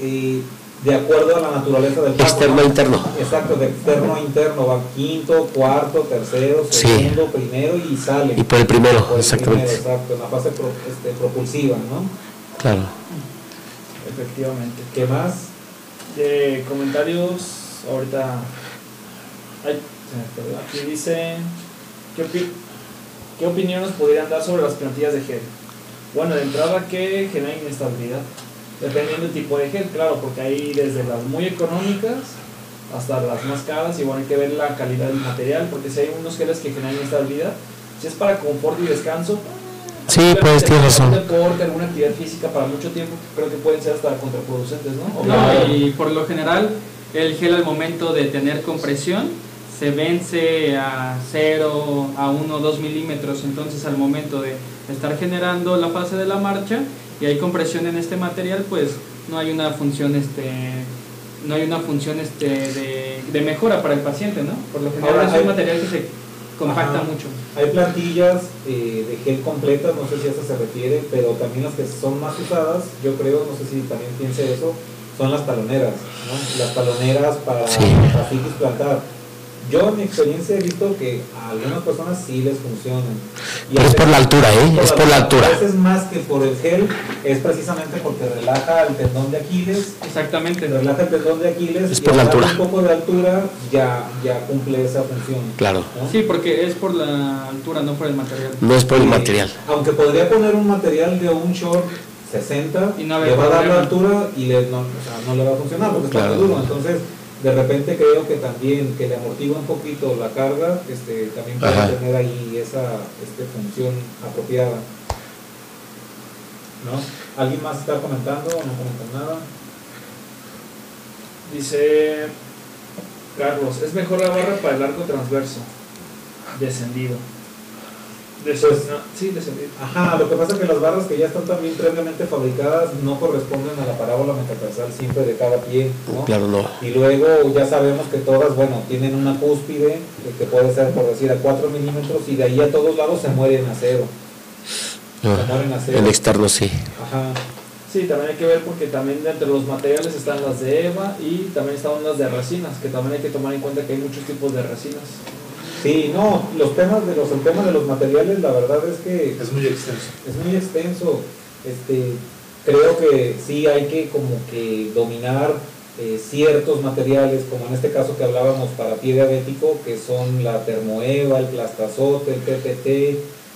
eh, de acuerdo a la naturaleza del
paso. Externo interno.
Exacto, de externo a interno, va quinto, cuarto, tercero, segundo, primero y sale.
Y por el primero, exactamente.
exacto, en la fase este, propulsiva, ¿no?
Claro.
Efectivamente.
¿Qué más?
De comentarios, ahorita. Ay, aquí dice. ¿qué, ¿Qué opinión nos podrían dar sobre las plantillas de gel? Bueno, de entrada que genera inestabilidad dependiendo del tipo de gel, claro, porque hay desde las muy económicas hasta las más caras y bueno, hay que ver la calidad del material, porque si hay unos geles que generan inestabilidad, si es para confort y descanso,
sí, pues tienes razón.
deporte, alguna actividad física para mucho tiempo, creo que pueden ser hasta contraproducentes, ¿no?
no y por lo general, el gel al momento de tener compresión se vence a 0, a 1 o 2 milímetros, entonces al momento de estar generando la fase de la marcha, y hay compresión en este material, pues no hay una función este no hay una función este de, de mejora para el paciente, ¿no? Por lo general es un material que se compacta mucho.
Hay plantillas eh, de gel completas, no sé si a eso se refiere, pero también las que son más usadas, yo creo, no sé si también piense eso, son las taloneras, ¿no? Las taloneras para, sí. para plantar yo en mi experiencia he visto que a algunas personas sí les funcionan.
Pero es por la altura, ¿eh? es por la altura. A
veces más que por el gel, es precisamente porque relaja el tendón de Aquiles.
Exactamente.
Relaja el tendón de Aquiles.
Es por la altura.
Un poco de altura ya, ya cumple esa función.
Claro.
Sí, porque es por la altura, no por el material.
No es por el material.
Aunque podría poner un material de un short 60, y no le va a dar la altura y le, no, o sea, no le va a funcionar porque está muy duro. Entonces de repente creo que también que le amortigua un poquito la carga, este, también puede tener ahí esa este, función apropiada. ¿No? ¿Alguien más está comentando o no comentan nada?
Dice Carlos, es mejor la barra para el arco transverso, descendido.
Pues, sí, Ajá, lo que pasa es que las barras que ya están también previamente fabricadas no corresponden a la parábola metatarsal siempre de cada pie, ¿no?
Claro, no.
Y luego ya sabemos que todas, bueno, tienen una cúspide que puede ser, por decir, a 4 milímetros y de ahí a todos lados se mueren a cero.
se mueren a cero. El externo sí.
Ajá. Sí, también hay que ver porque también entre los materiales están las de EVA y también están unas de resinas, que también hay que tomar en cuenta que hay muchos tipos de resinas.
Sí, no, los temas de los, el tema de los materiales, la verdad es que...
Es muy extenso.
Es muy extenso. Este, creo que sí hay que como que dominar eh, ciertos materiales, como en este caso que hablábamos para pie diabético, que son la termoeva, el plastazote, el PPT,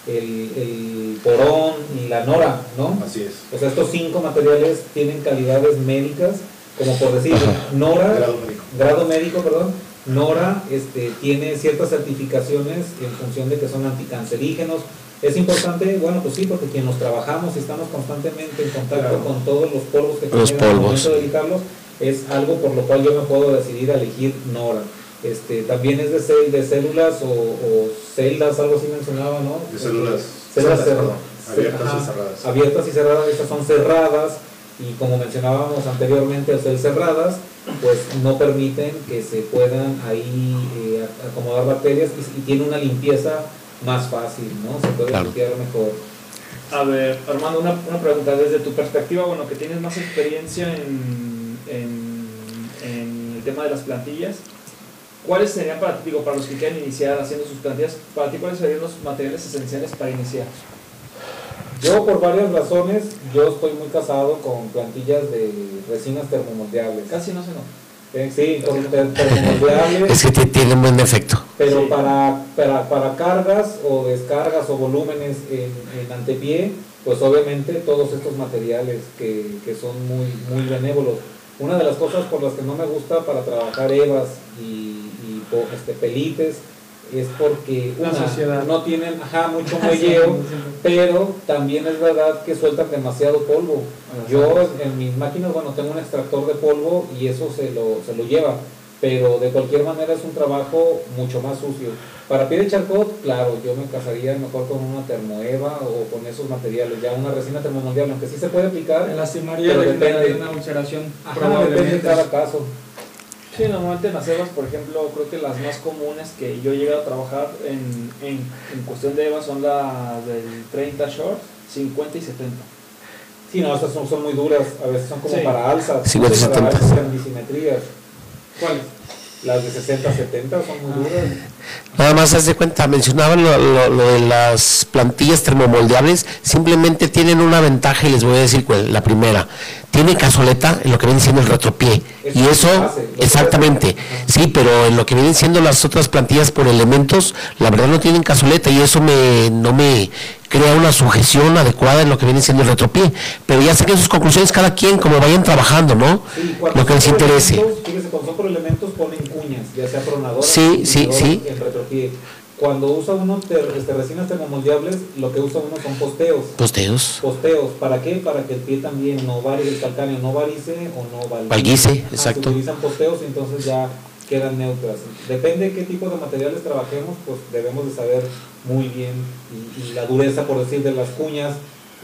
el, el, porón y la nora, ¿no?
Así es.
O sea, estos cinco materiales tienen calidades médicas, como por decir, nora,
grado médico,
grado médico perdón, Nora este, tiene ciertas certificaciones en función de que son anticancerígenos. Es importante, bueno, pues sí, porque quienes trabajamos y estamos constantemente en contacto con todos los polvos que
los
polvos. momento de dedicarlos, es algo por lo cual yo me puedo decidir a elegir Nora. Este, también es de, de células o, celdas, algo así mencionaba, ¿no?
De células,
células,
abiertas y cerradas.
Abiertas y cerradas, estas son cerradas y como mencionábamos anteriormente, al ser cerradas, pues no permiten que se puedan ahí eh, acomodar bacterias y, tiene una limpieza más fácil, ¿no? Se puede limpiar mejor.
A ver, Armando, una, una, pregunta. Desde tu perspectiva, bueno, que tienes más experiencia en, en, en, el tema de las plantillas, ¿cuáles serían para ti, digo, para los que quieren iniciar haciendo sus plantillas, para ti cuáles serían los materiales esenciales para iniciar?
Yo por varias razones, yo estoy muy casado con plantillas de resinas termomoldeables.
Casi no se no.
Eh, sí, con termomoldeables.
Es que tienen buen efecto.
Pero para, para, para, cargas o descargas o volúmenes en, en, antepié, pues obviamente todos estos materiales que, que son muy, muy benévolos. Una de las cosas por las que no me gusta para trabajar evas y, y este, pelites es porque una, no tienen ajá, mucho muelleo, pero también es verdad que sueltan demasiado polvo. Yo en mis máquinas, bueno, tengo un extractor de polvo y eso se lo, se lo lleva, pero de cualquier manera es un trabajo mucho más sucio. Para pie de charcot, claro, yo me casaría mejor con una termoeva o con esos materiales, ya una resina termomoldeable, aunque sí se puede aplicar.
En la pero depende de una ulceración.
Ajá, depende de cada caso.
Sí, normalmente en las EVAs, por ejemplo, creo que las más comunes que yo he llegado a trabajar en, en, en cuestión de EVA son las del 30 short, 50 y 70.
Sí, no, estas son, son muy duras, a veces son como
Sí.
para alzas,
50,
para
70.
alzas en disimetrías.
¿Cuáles?
Las de 60, 70 son muy duras.
Nada más haz de cuenta, mencionaban lo, lo- lo de las plantillas termomoldeables, simplemente tienen una ventaja y les voy a decir cuál, la primera. Tiene cazoleta en lo que viene siendo el retropié. Y
es
eso,
hace,
exactamente, sí, pero en lo que vienen siendo las otras plantillas por elementos, la verdad no tienen cazoleta y eso me, no me crea una sujeción adecuada en lo que viene siendo el retropié. Pero ya saquen sus conclusiones cada quien, como vayan trabajando, ¿no?
Sí,
Lo que les interese.
elementos, Fíjese, cuando son por elementos ponen cuñas, ya sea pronadoras
Sí, sí, sí.
en retropié. Cuando usa uno ter- este, resinas termomoldeables, lo que usa uno son posteos.
Posteos.
Posteos, ¿para qué? Para que el pie también no varie, el calcáneo no varice o no valguice.
Valguice,
Ajá,
exacto.
Se utilizan posteos y entonces ya quedan neutras. Depende de qué tipo de materiales trabajemos, pues debemos de saber muy bien y, y la dureza, por decir, de las cuñas,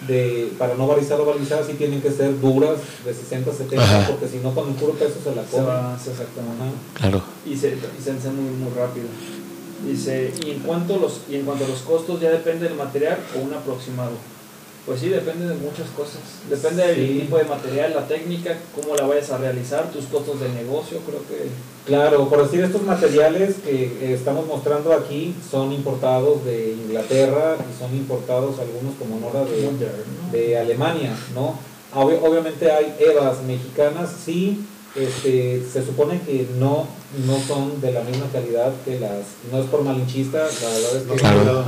de, para no varizar o varizar, sí tienen que ser duras, de 60 70,
Ajá.
porque si no con el puro peso se la
Se
comen.
va, exactamente.
Ajá.
Claro.
y se, y se hace muy, muy rápido. Dice, y en, cuanto a los, y en cuanto a los costos, ¿ya depende del material o un aproximado? Pues sí, depende de muchas cosas. Depende del tipo de material, la técnica, cómo la vayas a realizar, tus costos de negocio, creo que...
Claro, por decir, estos materiales que estamos mostrando aquí son importados de Inglaterra y son importados algunos como Nora de, de Alemania, ¿no? Obviamente hay EVAs mexicanas, sí, este, se supone que no, no son de la misma calidad que las, no es por malinchista, la verdad es que
Claro.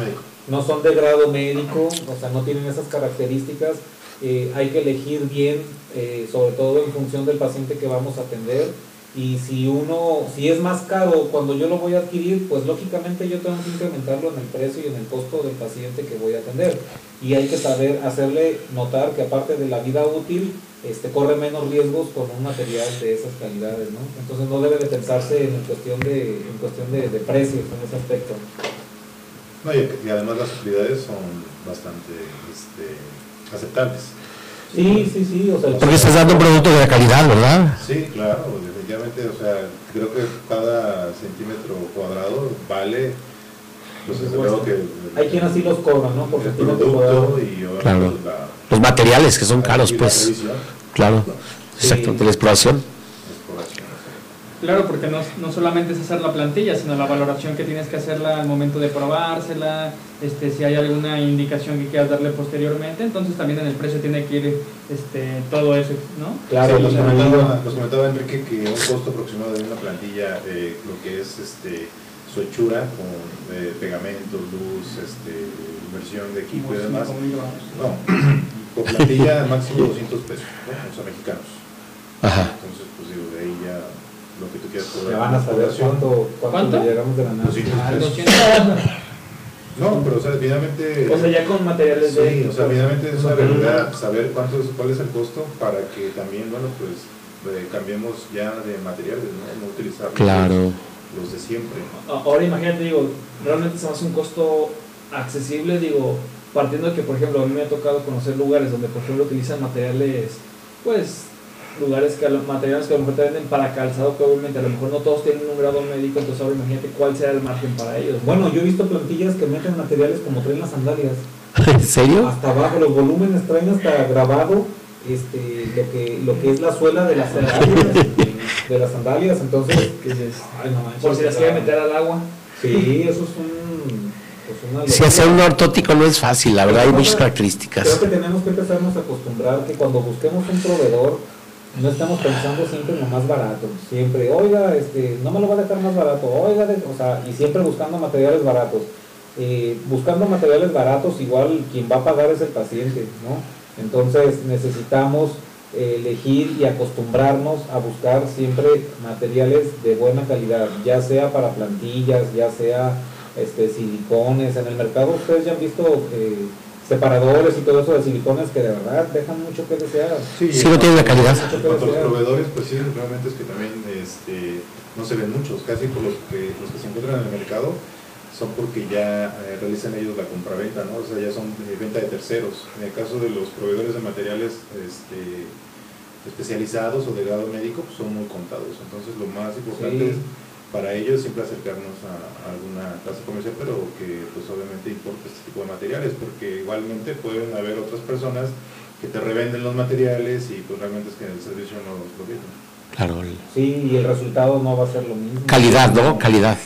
No son de grado médico, o sea, no tienen esas características. Eh, hay que elegir bien, eh, sobre todo en función del paciente que vamos a atender. Y si uno, si es más caro cuando yo lo voy a adquirir, pues lógicamente yo tengo que incrementarlo en el precio y en el costo del paciente que voy a atender. Y hay que saber hacerle notar que aparte de la vida útil, este, corre menos riesgos con un material de esas calidades, ¿no? Entonces no debe de pensarse en cuestión de, en cuestión de, de precios en ese aspecto.
No, y, y además las utilidades son bastante este, aceptables.
Sí, sí, sí, o sea,
Porque estás dando un producto de calidad, ¿verdad?
Sí, claro, definitivamente, o sea, creo que cada centímetro cuadrado vale, pues luego que
hay quien así los cobra, ¿no? Por
el
centímetro
producto
cuadrado.
y obviamente
Claro.
la,
Los materiales que son caros,
la
pues. Claro.
Sí.
Exacto, de la exploración.
exploración.
Claro, porque no, no solamente es hacer la plantilla, sino la valoración que tienes que hacerla al momento de probársela, este, si hay alguna indicación que quieras darle posteriormente, entonces también en el precio tiene que ir este, todo eso, ¿no?
Claro,
Sí, nos, comentaba, nos comentaba Enrique que un costo aproximado de una plantilla, eh, lo que es este, su hechura con eh, pegamentos, luz, este, inversión de equipo y demás, no, por plantilla máximo 200 pesos, ¿no? o sea, mexicanos.
Ajá.
Entonces, pues digo, de ahí ya lo que tú quieras cobrar.
Ya van a saber cuánto, cuánto,
¿Cuánto?
le llegamos de ganar.
200
Ah,
pesos.
200.
No, pero o sea, finalmente...
O sea, ya con materiales de...
Sí, o sea, finalmente es una realidad saber cuánto es, cuál es el costo para que también, bueno, pues eh, cambiemos ya de materiales, ¿no? No utilizar los-
Claro.
los de siempre.
Ahora imagínate, digo, realmente se me hace un costo accesible, digo, partiendo de que, por ejemplo, a mí me ha tocado conocer lugares donde, por ejemplo, utilizan materiales, pues, lugares que a lo- materiales que a lo mejor te venden para calzado, que obviamente a lo mejor no todos tienen un grado médico, entonces ahora imagínate cuál será el margen para ellos. ¿no?
Bueno, yo he visto plantillas que meten materiales como traen las sandalias.
¿En serio?
Hasta abajo, los volúmenes traen hasta grabado este, lo, que, lo que es la suela de las sandalias. de las sandalias, entonces, ay, no manches,
por si las quiere meter al agua.
Sí, eso es un... Pues
Si hacer un ortótico no es fácil, la verdad hay muchas
Creo
características.
que tenemos que empezarnos a acostumbrar que cuando busquemos un proveedor, no estamos pensando siempre en lo más barato. Siempre, oiga, este, no me lo va a dejar más barato, oiga, de- o sea, y siempre buscando materiales baratos. Eh, buscando materiales baratos, igual quien va a pagar es el paciente, ¿no? Entonces necesitamos eh, elegir y acostumbrarnos a buscar siempre materiales de buena calidad, ya sea para plantillas, ya sea este, silicones. En el mercado ustedes ya han visto eh, separadores y todo eso de silicones que de verdad dejan mucho que desear.
Sí, no tiene la calidad.
En cuanto a los proveedores, pues sí, realmente es que también este, no se ven muchos, casi por los que, los que se encuentran en el mercado son porque ya eh, realizan ellos la compraventa, ¿no? O sea, ya son eh, venta de terceros. En el caso de los proveedores de materiales este, especializados o de grado médico pues, son muy contados. Entonces lo más importante es para ellos siempre acercarnos a, alguna casa comercial, pero que pues obviamente importa este tipo de materiales, porque igualmente pueden haber otras personas que te revenden los materiales y pues realmente es que el servicio no lo vienen.
Claro.
Sí, y el resultado no va a ser lo mismo.
Calidad, ¿no? Calidad.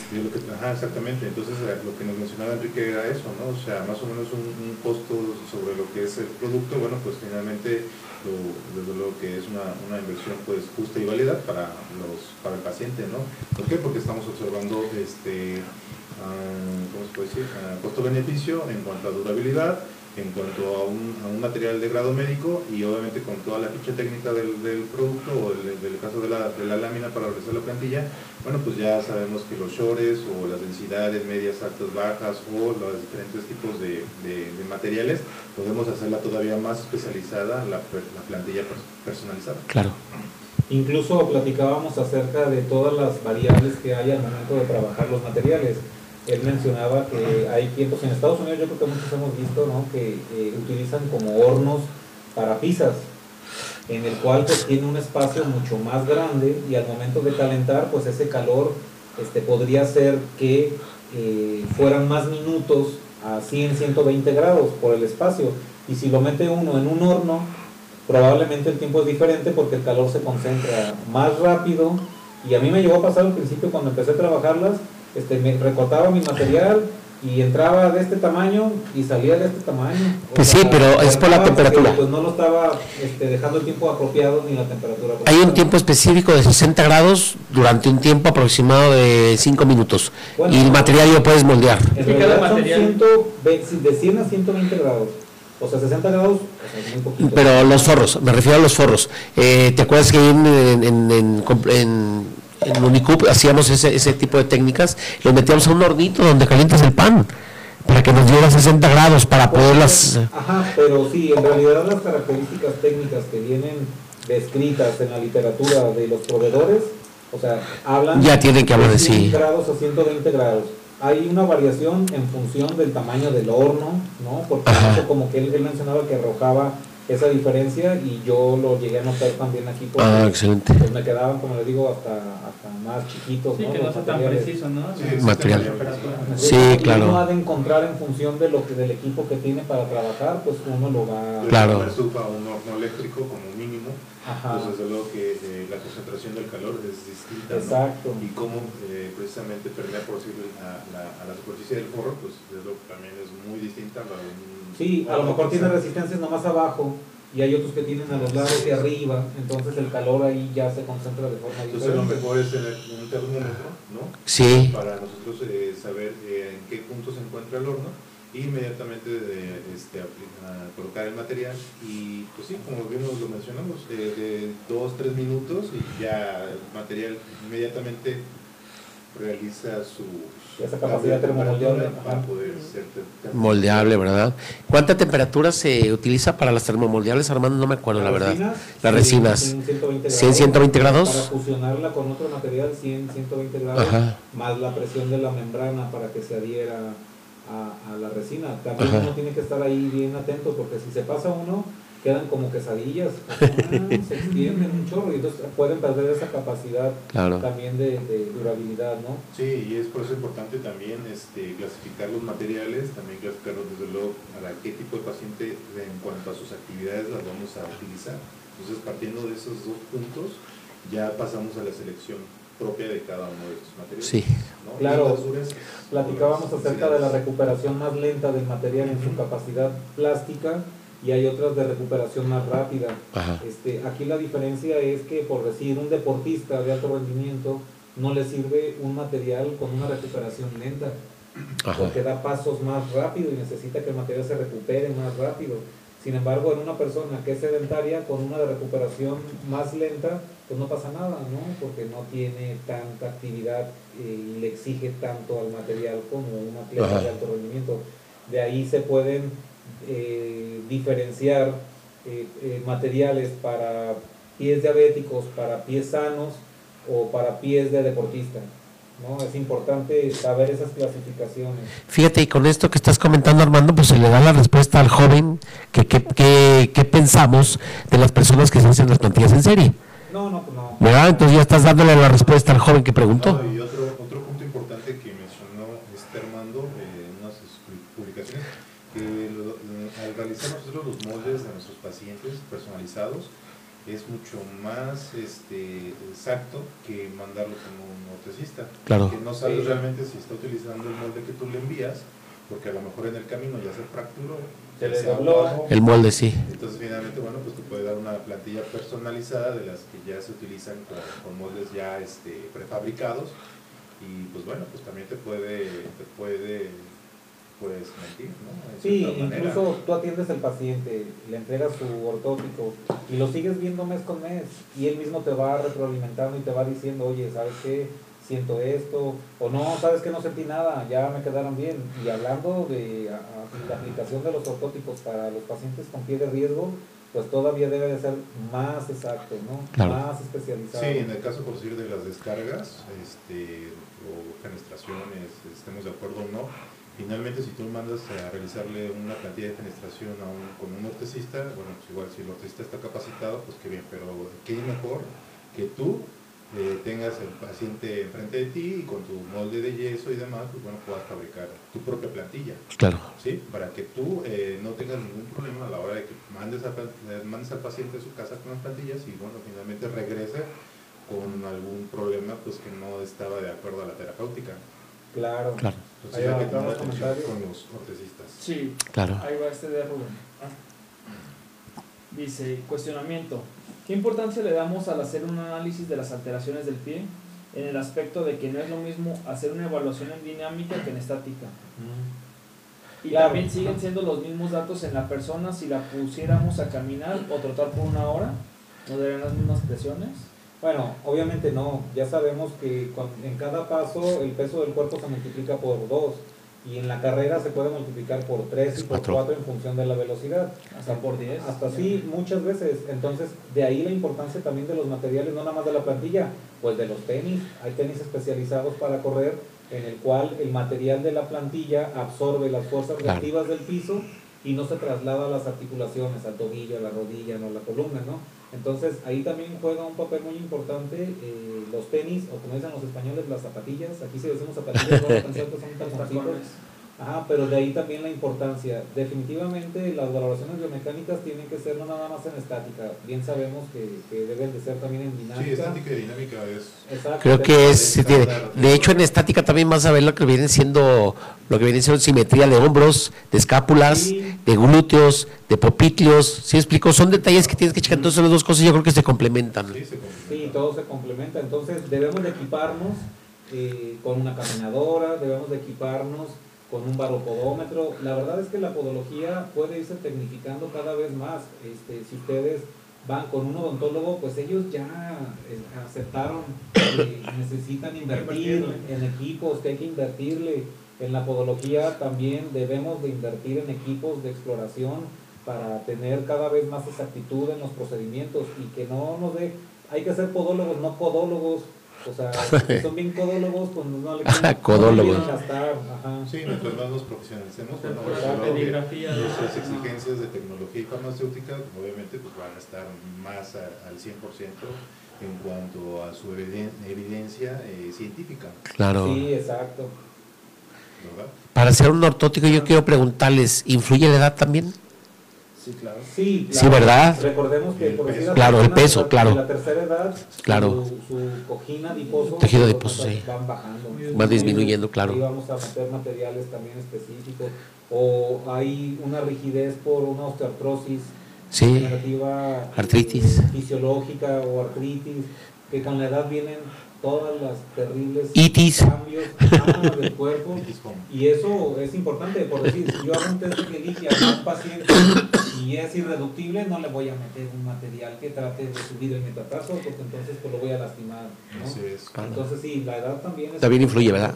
ajá, exactamente. Entonces, eh, lo que nos mencionaba Enrique era eso, ¿no? O sea, más o menos un, costo sobre lo que es el producto, bueno, pues finalmente, desde luego que es una, una, inversión pues justa y válida para, los, para el paciente, ¿no? ¿Por qué? Porque estamos observando, este, uh, ¿cómo se puede decir? Uh, costo-beneficio en cuanto a durabilidad, en cuanto a un, a un, material de grado médico y obviamente con toda la ficha técnica del, del producto o del, del caso de la, de la, lámina para realizar la plantilla, bueno, pues ya sabemos que los shores o las densidades medias, altas, bajas o los diferentes tipos de, de, de materiales, podemos hacerla todavía más especializada, la, la plantilla personalizada.
Claro.
Incluso platicábamos acerca de todas las variables que hay al momento de trabajar los materiales él mencionaba que hay tiempos en Estados Unidos, yo creo que muchos hemos visto, ¿no? que eh, utilizan como hornos para pizzas, en el cual pues tiene un espacio mucho más grande y al momento de calentar pues ese calor este, podría ser que eh, fueran más minutos a 100, 120 grados por el espacio y si lo mete uno en un horno probablemente el tiempo es diferente porque el calor se concentra más rápido y a mí me llegó a pasar al principio cuando empecé a trabajarlas este, me recortaba mi material y entraba de este tamaño y salía de este tamaño.
Pues sí, pero es por la temperatura.
Pues no lo estaba este, dejando el tiempo apropiado ni la temperatura.
Hay un tiempo específico de 60 grados durante un tiempo aproximado de 5 minutos y el material lo puedes moldear.
En realidad material... son de 100 a 120 grados. O sea, 60 grados, poquito.
Pero los forros, me refiero a los forros. Eh, ¿Te acuerdas que en, en, en en Unicup hacíamos ese, ese tipo de técnicas, los metíamos a un hornito donde calientas el pan para que nos diera 60 grados para poderlas...
Ajá, pero sí, en realidad las características técnicas que vienen descritas en la literatura de los proveedores, o sea, hablan
ya tienen que hablar de, 100
grados a 120 grados. Hay una variación en función del tamaño del horno, ¿no? Porque como que él, él mencionaba que arrojaba esa diferencia y yo lo llegué a notar también aquí porque
ah, excelente.
Pues me quedaban, como les digo, hasta, hasta más chiquitos.
Sí, ¿no? que no tan preciso, ¿no?
Sí, material. Sí, claro.
Uno ha de encontrar en función de lo que, del equipo que tiene para trabajar, pues uno lo va...
Claro.
Una estufa o un horno eléctrico como mínimo, Ajá. pues desde luego que eh, la concentración del calor es distinta,
Exacto.
Y cómo eh, precisamente permea por sí a la, a la superficie del forro, pues desde luego también es muy distinta a la de un
Sí, a lo mejor tiene resistencias nomás abajo y hay otros que tienen a los lados y arriba, entonces el calor ahí ya se concentra de forma
diferente. Entonces lo mejor es tener un termómetro, ¿no?
Sí.
Para nosotros eh, saber eh, en qué punto se encuentra el horno e inmediatamente de, este, colocar el material y pues sí, como bien lo mencionamos, de dos, tres minutos y ya el material inmediatamente realiza su,
esa capacidad termomoldeable
para poder ser
moldeable, ¿verdad? ¿Cuánta temperatura se utiliza para las termomoldeables, Armando? No me acuerdo, la, verdad. Las resinas. 120
grados.
120 grados.
Para fusionarla con otro material, 100, 120 grados, más la presión de la membrana para que se adhiera a, a la resina. También uno tiene que estar ahí bien atento porque si se pasa uno quedan como quesadillas, se extienden un chorro y entonces pueden perder esa capacidad también de, durabilidad, ¿no?
Sí, y es por eso importante también este, clasificar los materiales, también clasificarlos desde luego para qué tipo de paciente en cuanto a sus actividades las vamos a utilizar. Entonces, partiendo de esos dos puntos, ya pasamos a la selección propia de cada uno de estos materiales.
Sí.
Claro, platicábamos acerca de la recuperación más lenta del material en su capacidad plástica y hay otras de recuperación más rápida. Este, aquí la diferencia es que, por decir, un deportista de alto rendimiento no le sirve un material con una recuperación lenta, porque da pasos más rápido y necesita que el material se recupere más rápido. Sin embargo, en una persona que es sedentaria, con una de recuperación más lenta, pues no pasa nada, ¿no? Porque no tiene tanta actividad eh, y le exige tanto al material como un atleta de alto rendimiento. De ahí se pueden eh, diferenciar eh, eh, materiales para pies diabéticos, para pies sanos o para pies de deportista. ¿no? Es importante saber esas clasificaciones.
Fíjate, y con esto que estás comentando, Armando, pues se le da la respuesta al joven que, que, pensamos de las personas que se hacen las plantillas en serie.
No, no, pues no.
¿Verdad? Entonces ya estás dándole la respuesta al joven que preguntó
otro, otro punto importante que mencionó este Armando eh, en unas publicaciones, que al realizar nosotros los moldes de personalizados, es mucho más este, exacto que mandarlo con un ortesista.
Claro.
Que no sabes realmente si está utilizando el molde que tú le envías, porque a lo mejor en el camino ya se fracturó.
Se le dobló.
El molde, sí.
Entonces, finalmente, bueno, pues te puede dar una plantilla personalizada de las que ya se utilizan con, moldes ya este, prefabricados. Y pues bueno, pues también te puede, te puede puedes mentir, ¿no?
sí, incluso tú atiendes al paciente, le entregas su ortótico y lo sigues viendo mes con mes y él mismo te va retroalimentando y te va diciendo, oye, ¿sabes qué? Siento esto, o no, ¿sabes que No sentí nada, ya me quedaron bien. Y hablando de la aplicación de los ortóticos para los pacientes con pie de riesgo, pues todavía debe de ser más exacto, ¿no? Más especializado.
Sí, en el caso, por decir, de las descargas este, o fenestraciones, estemos de acuerdo o no, Finalmente, si tú mandas a realizarle una plantilla de fenestración a un, con un ortesista, bueno, pues igual si el ortesista está capacitado, pues qué bien, pero qué mejor que tú eh, tengas el paciente enfrente de ti y con tu molde de yeso y demás, pues bueno, puedas fabricar tu propia plantilla.
Claro.
¿Sí? Para que tú eh, no tengas ningún problema a la hora de que mandes, a, mandes al paciente a su casa con las plantillas y bueno, finalmente regrese con algún problema pues que no estaba de acuerdo a la terapéutica.
Claro.
claro.
Entonces hay que tomar atención con los ortesistas.
Sí,
claro.
ahí va este de Rubén. Ah. Dice, cuestionamiento. ¿Qué importancia le damos al hacer un análisis de las alteraciones del pie en el aspecto de que no es lo mismo hacer una evaluación en dinámica que en estática? Y también siguen siendo los mismos datos en la persona si la pusiéramos a caminar o trotar por una hora. ¿No darían las mismas presiones?
Bueno, obviamente no. Ya sabemos que en cada paso el peso del cuerpo se multiplica por dos y en la carrera se puede multiplicar por tres y por cuatro en función de la velocidad.
Hasta por diez.
Hasta sí, muchas veces. Entonces, de ahí la importancia también de los materiales, no nada más de la plantilla, pues de los tenis. Hay tenis especializados para correr en el cual el material de la plantilla absorbe las fuerzas reactivas del piso y no se traslada a las articulaciones, al tobillo, a la rodilla, no a la columna, ¿no? Entonces ahí también juega un papel muy importante eh, los tenis, o como dicen los españoles, las zapatillas. Aquí si decimos zapatillas, a que son taconcitos. Ajá, pero de ahí también la importancia. Definitivamente las valoraciones biomecánicas tienen que ser no nada más en estática. Bien sabemos que, que deben de ser también en dinámica.
Sí, estática y dinámica es.
Exacto, Creo que es. De, hecho, en estática también vas a ver lo que viene siendo lo que viene siendo simetría de hombros, de escápulas, de glúteos, de popitlios. ¿Sí explico? Son detalles que tienes que checar. Entonces, las dos cosas yo creo que se complementan.
Sí, se sí todo se complementa. Entonces, debemos de equiparnos eh, con una caminadora, debemos de equiparnos con un baropodómetro. La verdad es que la podología puede irse tecnificando cada vez más. Este, si ustedes van con un odontólogo, pues ellos ya eh, aceptaron que necesitan invertir en equipos, que hay que invertirle. En la podología también debemos de invertir en equipos de exploración para tener cada vez más exactitud en los procedimientos y que no nos dé, hay que ser podólogos, no podólogos, o sea, son bien codólogos, pues no le quieren,
codólogos.
gastar. Sí, mientras más nos profesionalicemos, bueno, nuestras exigencias de tecnología y farmacéutica, obviamente, pues van a estar más al 100% en cuanto a su evidencia eh, científica.
Claro.
Sí, exacto.
¿verdad? Para ser un ortótico, yo quiero preguntarles, ¿influye la edad también?
Sí, claro. Sí,
sí, ¿verdad?
Recordemos que por
decir claro, el peso, claro.
En la tercera edad,
claro.
su, su cojina adiposo,
tejido adiposo, sí.
van bajando.
Van disminuyendo, claro.
Y vamos a meter materiales también específicos. O hay una rigidez por una osteoartrosis
sí.
artritis fisiológica o artritis, que con la edad vienen todas las terribles cambios del cuerpo y eso es importante por decir si yo hago un test de limpia a un paciente y es irreductible no le voy a meter un material que trate de subir el metatarso porque entonces pues lo voy a lastimar entonces sí la edad también es
también influye verdad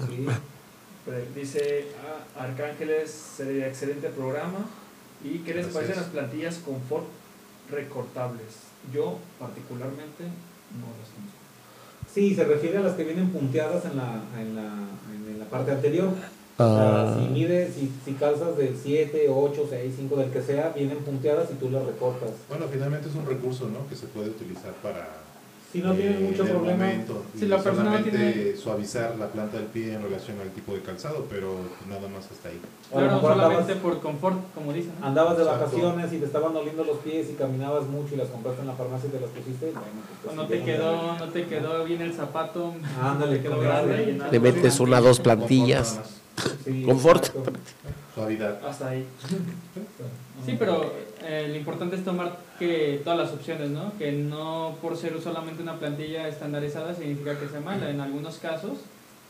dice ah, Arcángeles sería excelente programa. Y qué les parecen las plantillas confort recortables yo particularmente no las conozco
Sí, se refiere a las que vienen punteadas en la, en la, en la parte anterior.
Ah.
si mide, si, si calzas del 7, 8, 6, 5, del que sea, vienen punteadas y tú las recortas.
Bueno, finalmente es un recurso, ¿no? Que se puede utilizar para
si no tiene
eh,
mucho problema.
momento,
Si la persona no tiene-
suavizar la planta del pie en relación al tipo de calzado, pero nada más hasta ahí.
O
Claro,
mejor
solamente
andabas,
por confort, como dicen. ¿no?
andabas de
Exacto.
vacaciones y te estaban doliendo los pies y caminabas mucho y las compraste en la farmacia y te las pusiste. Bueno, pues,
O no te quedó, no te quedó bien el zapato.
Ándale,
te quedó
con
grande.
ese-
y nada.
Le metes una, dos plantillas.
Sí,
Confort.
exacto.
Suavidad.
Hasta ahí.
Sí, pero eh, lo importante es tomar que todas las opciones, ¿no? Que no por ser solamente una plantilla estandarizada significa que sea mala. En algunos casos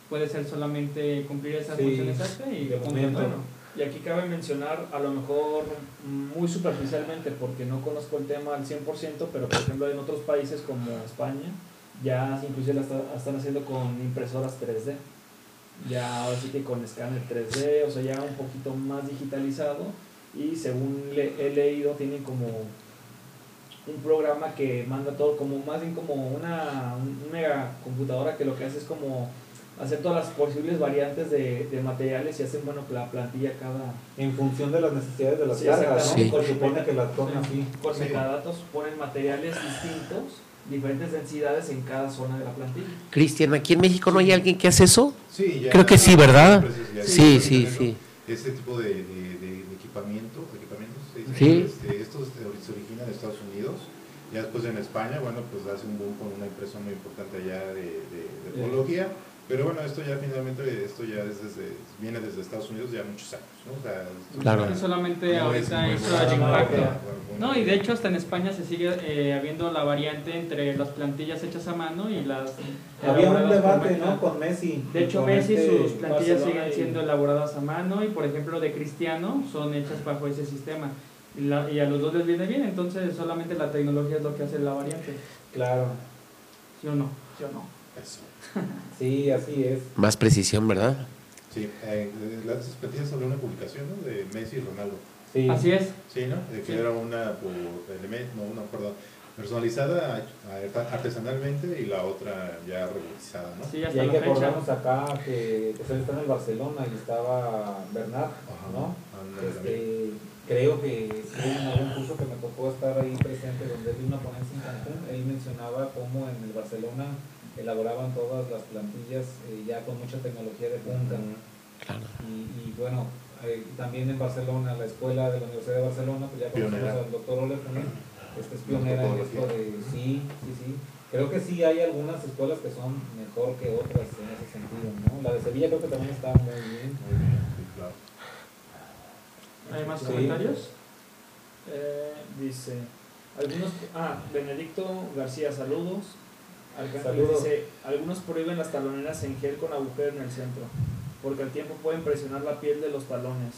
puede ser solamente cumplir esa
Sí,
función exacta y
de
punto
momento.
Y aquí cabe mencionar, a lo mejor muy superficialmente, porque no conozco el tema al 100%, pero por ejemplo en otros países como España, ya inclusive la está- están haciendo con impresoras 3D. Ya ahora sí que con escáner 3D, o sea, ya un poquito más digitalizado. Y según le- he leído, tienen como un programa que manda todo, como más bien como una, un- mega computadora que lo que hace es como hacer todas las posibles variantes de, de materiales y hacen, bueno, la plantilla cada,
En función de las necesidades de las
Sí,
cargas, ¿no? Se supone que las toman así.
con
Sí.
metadatos, ponen materiales distintos, diferentes densidades en cada zona de la plantilla.
Cristian, ¿aquí en México no hay alguien que hace eso?
Sí, ya-
Creo que sí, ¿verdad? Sí, sí, sí.
Ese tipo de, de- de equipamiento, equipamientos,
Sí.
este, estos se originan en Estados Unidos. Ya después en España, bueno, pues hace un boom con una empresa muy importante allá de, de, de. Pero bueno, esto ya finalmente, esto ya es desde, viene desde Estados Unidos ya muchos años, ¿no? O sea,
Claro.
no
Solamente
no
ahorita hizo impacto. No, y de hecho hasta en España se sigue eh, habiendo la variante entre las plantillas hechas a mano y las
Había un debate. ¿no? Con Messi.
De hecho, Messi,
este-
sus plantillas
Barcelona
siguen
y-
siendo elaboradas a mano y, por ejemplo, de Cristiano son hechas bajo ese sistema. Y, la- y a los dos les viene bien, entonces solamente la tecnología es lo que hace la variante.
Claro.
¿Sí o no? ¿Sí o no?
Sí, así es.
Más precisión, ¿verdad?
Sí, eh, las plantillas sobre una publicación, ¿no? De Messi y Ronaldo.
Sí.
Así es.
Sí, ¿no? De que
Sí.
era una por elemento, no, una, perdón, personalizada artesanalmente y la otra ya robotizada, ¿no?
Sí,
Y
hasta
hay
la
que
fecha.
acordarnos acá que pues, él está en el Barcelona y estaba Bernard,
Ajá.
¿no? Este, creo que sí, en algún curso que me tocó estar ahí presente donde di una ponencia en Cancún, él mencionaba cómo en el Barcelona elaboraban todas las plantillas eh, ya con mucha tecnología de punta.
Claro.
Y, y bueno, eh, también en Barcelona, la escuela de la Universidad de Barcelona, pues ya conocemos
Pionera.
al doctor Ole Funes, este es pionera en esto de, sí, sí, sí. Creo que sí hay algunas escuelas que son mejor que otras en ese sentido, ¿no? La de Sevilla creo que también está muy bien.
Muy bien, sí, claro.
¿Hay más
Sí.
comentarios?
Eh, dice, algunos, ah, Benedicto García, saludos. Dice, algunos prohíben las taloneras en gel con agujero en el centro, porque al tiempo pueden presionar la piel de los talones.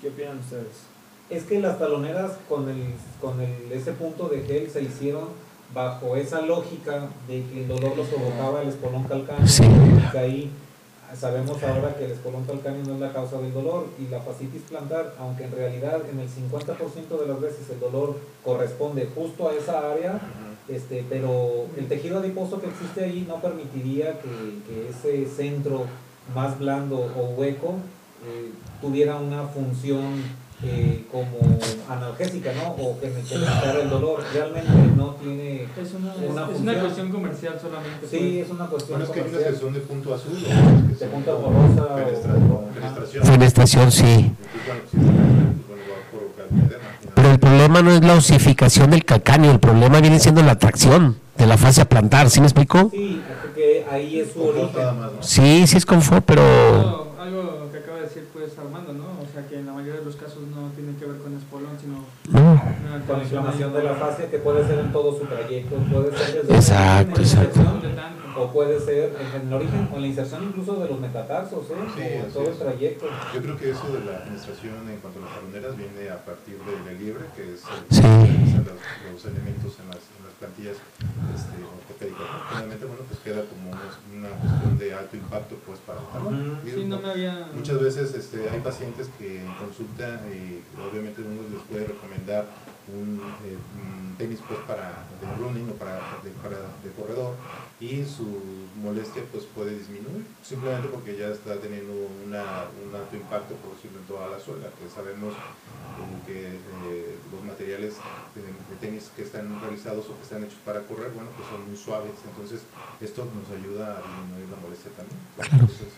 ¿Qué opinan ustedes?
Es que las taloneras con el, con el, ese punto de gel se hicieron bajo esa lógica de que el dolor lo provocaba el espolón calcáneo.
Sí.
Y que ahí sabemos ahora que el espolón calcáneo no es la causa del dolor y la fascitis plantar, aunque en realidad en el 50% de las veces el dolor corresponde justo a esa área, este, pero el tejido adiposo que existe ahí no permitiría que, que ese centro más blando o hueco eh, tuviera una función eh, como analgésica, ¿no? O que me quitara el dolor. Realmente no tiene...
Es una,
Una
es, es una cuestión comercial solamente.
Sí,
pues.
es una cuestión
Bueno, es que hay unas que son de punto azul, o otras que
De
como
borrosa
penestración.
Fenestración, sí.
Entonces, bueno, si es bueno, va a
problema no es la osificación del calcáneo, el problema viene siendo la atracción de la fascia plantar, ¿sí me explico?
Sí, porque ahí es su origen.
Sí, sí es confort, pero...
Algo, algo que acaba de decir pues Armando, ¿no? O sea que en la mayoría de los casos no tienen que ver con espolón, sino
No.
una
Con inflamación de la fascia que puede ser en todo su trayecto, puede ser desde
Exacto,
el origen, la
exacto.
de.
O puede ser en el origen o en la inserción incluso de los metatarsos, ¿eh?
Sí,
o en todo el trayecto.
Yo creo que eso de la administración en cuanto a las taloneras viene a partir del relieve, que es el
Sí.
los, los elementos en las, en las plantillas este. Finalmente, bueno, pues queda como una, cuestión de alto impacto pues para el talón.
Sí, no había...
Muchas veces este, hay pacientes que en consulta, eh, obviamente uno les puede recomendar un, eh, tenis pues para de running o para de, para de corredor y su molestia pues puede disminuir simplemente porque ya está teniendo una, un alto impacto por decirlo en toda la suela que sabemos que eh, los materiales de, tenis que están realizados o que están hechos para correr bueno pues son muy suaves entonces esto nos ayuda a disminuir la molestia también entonces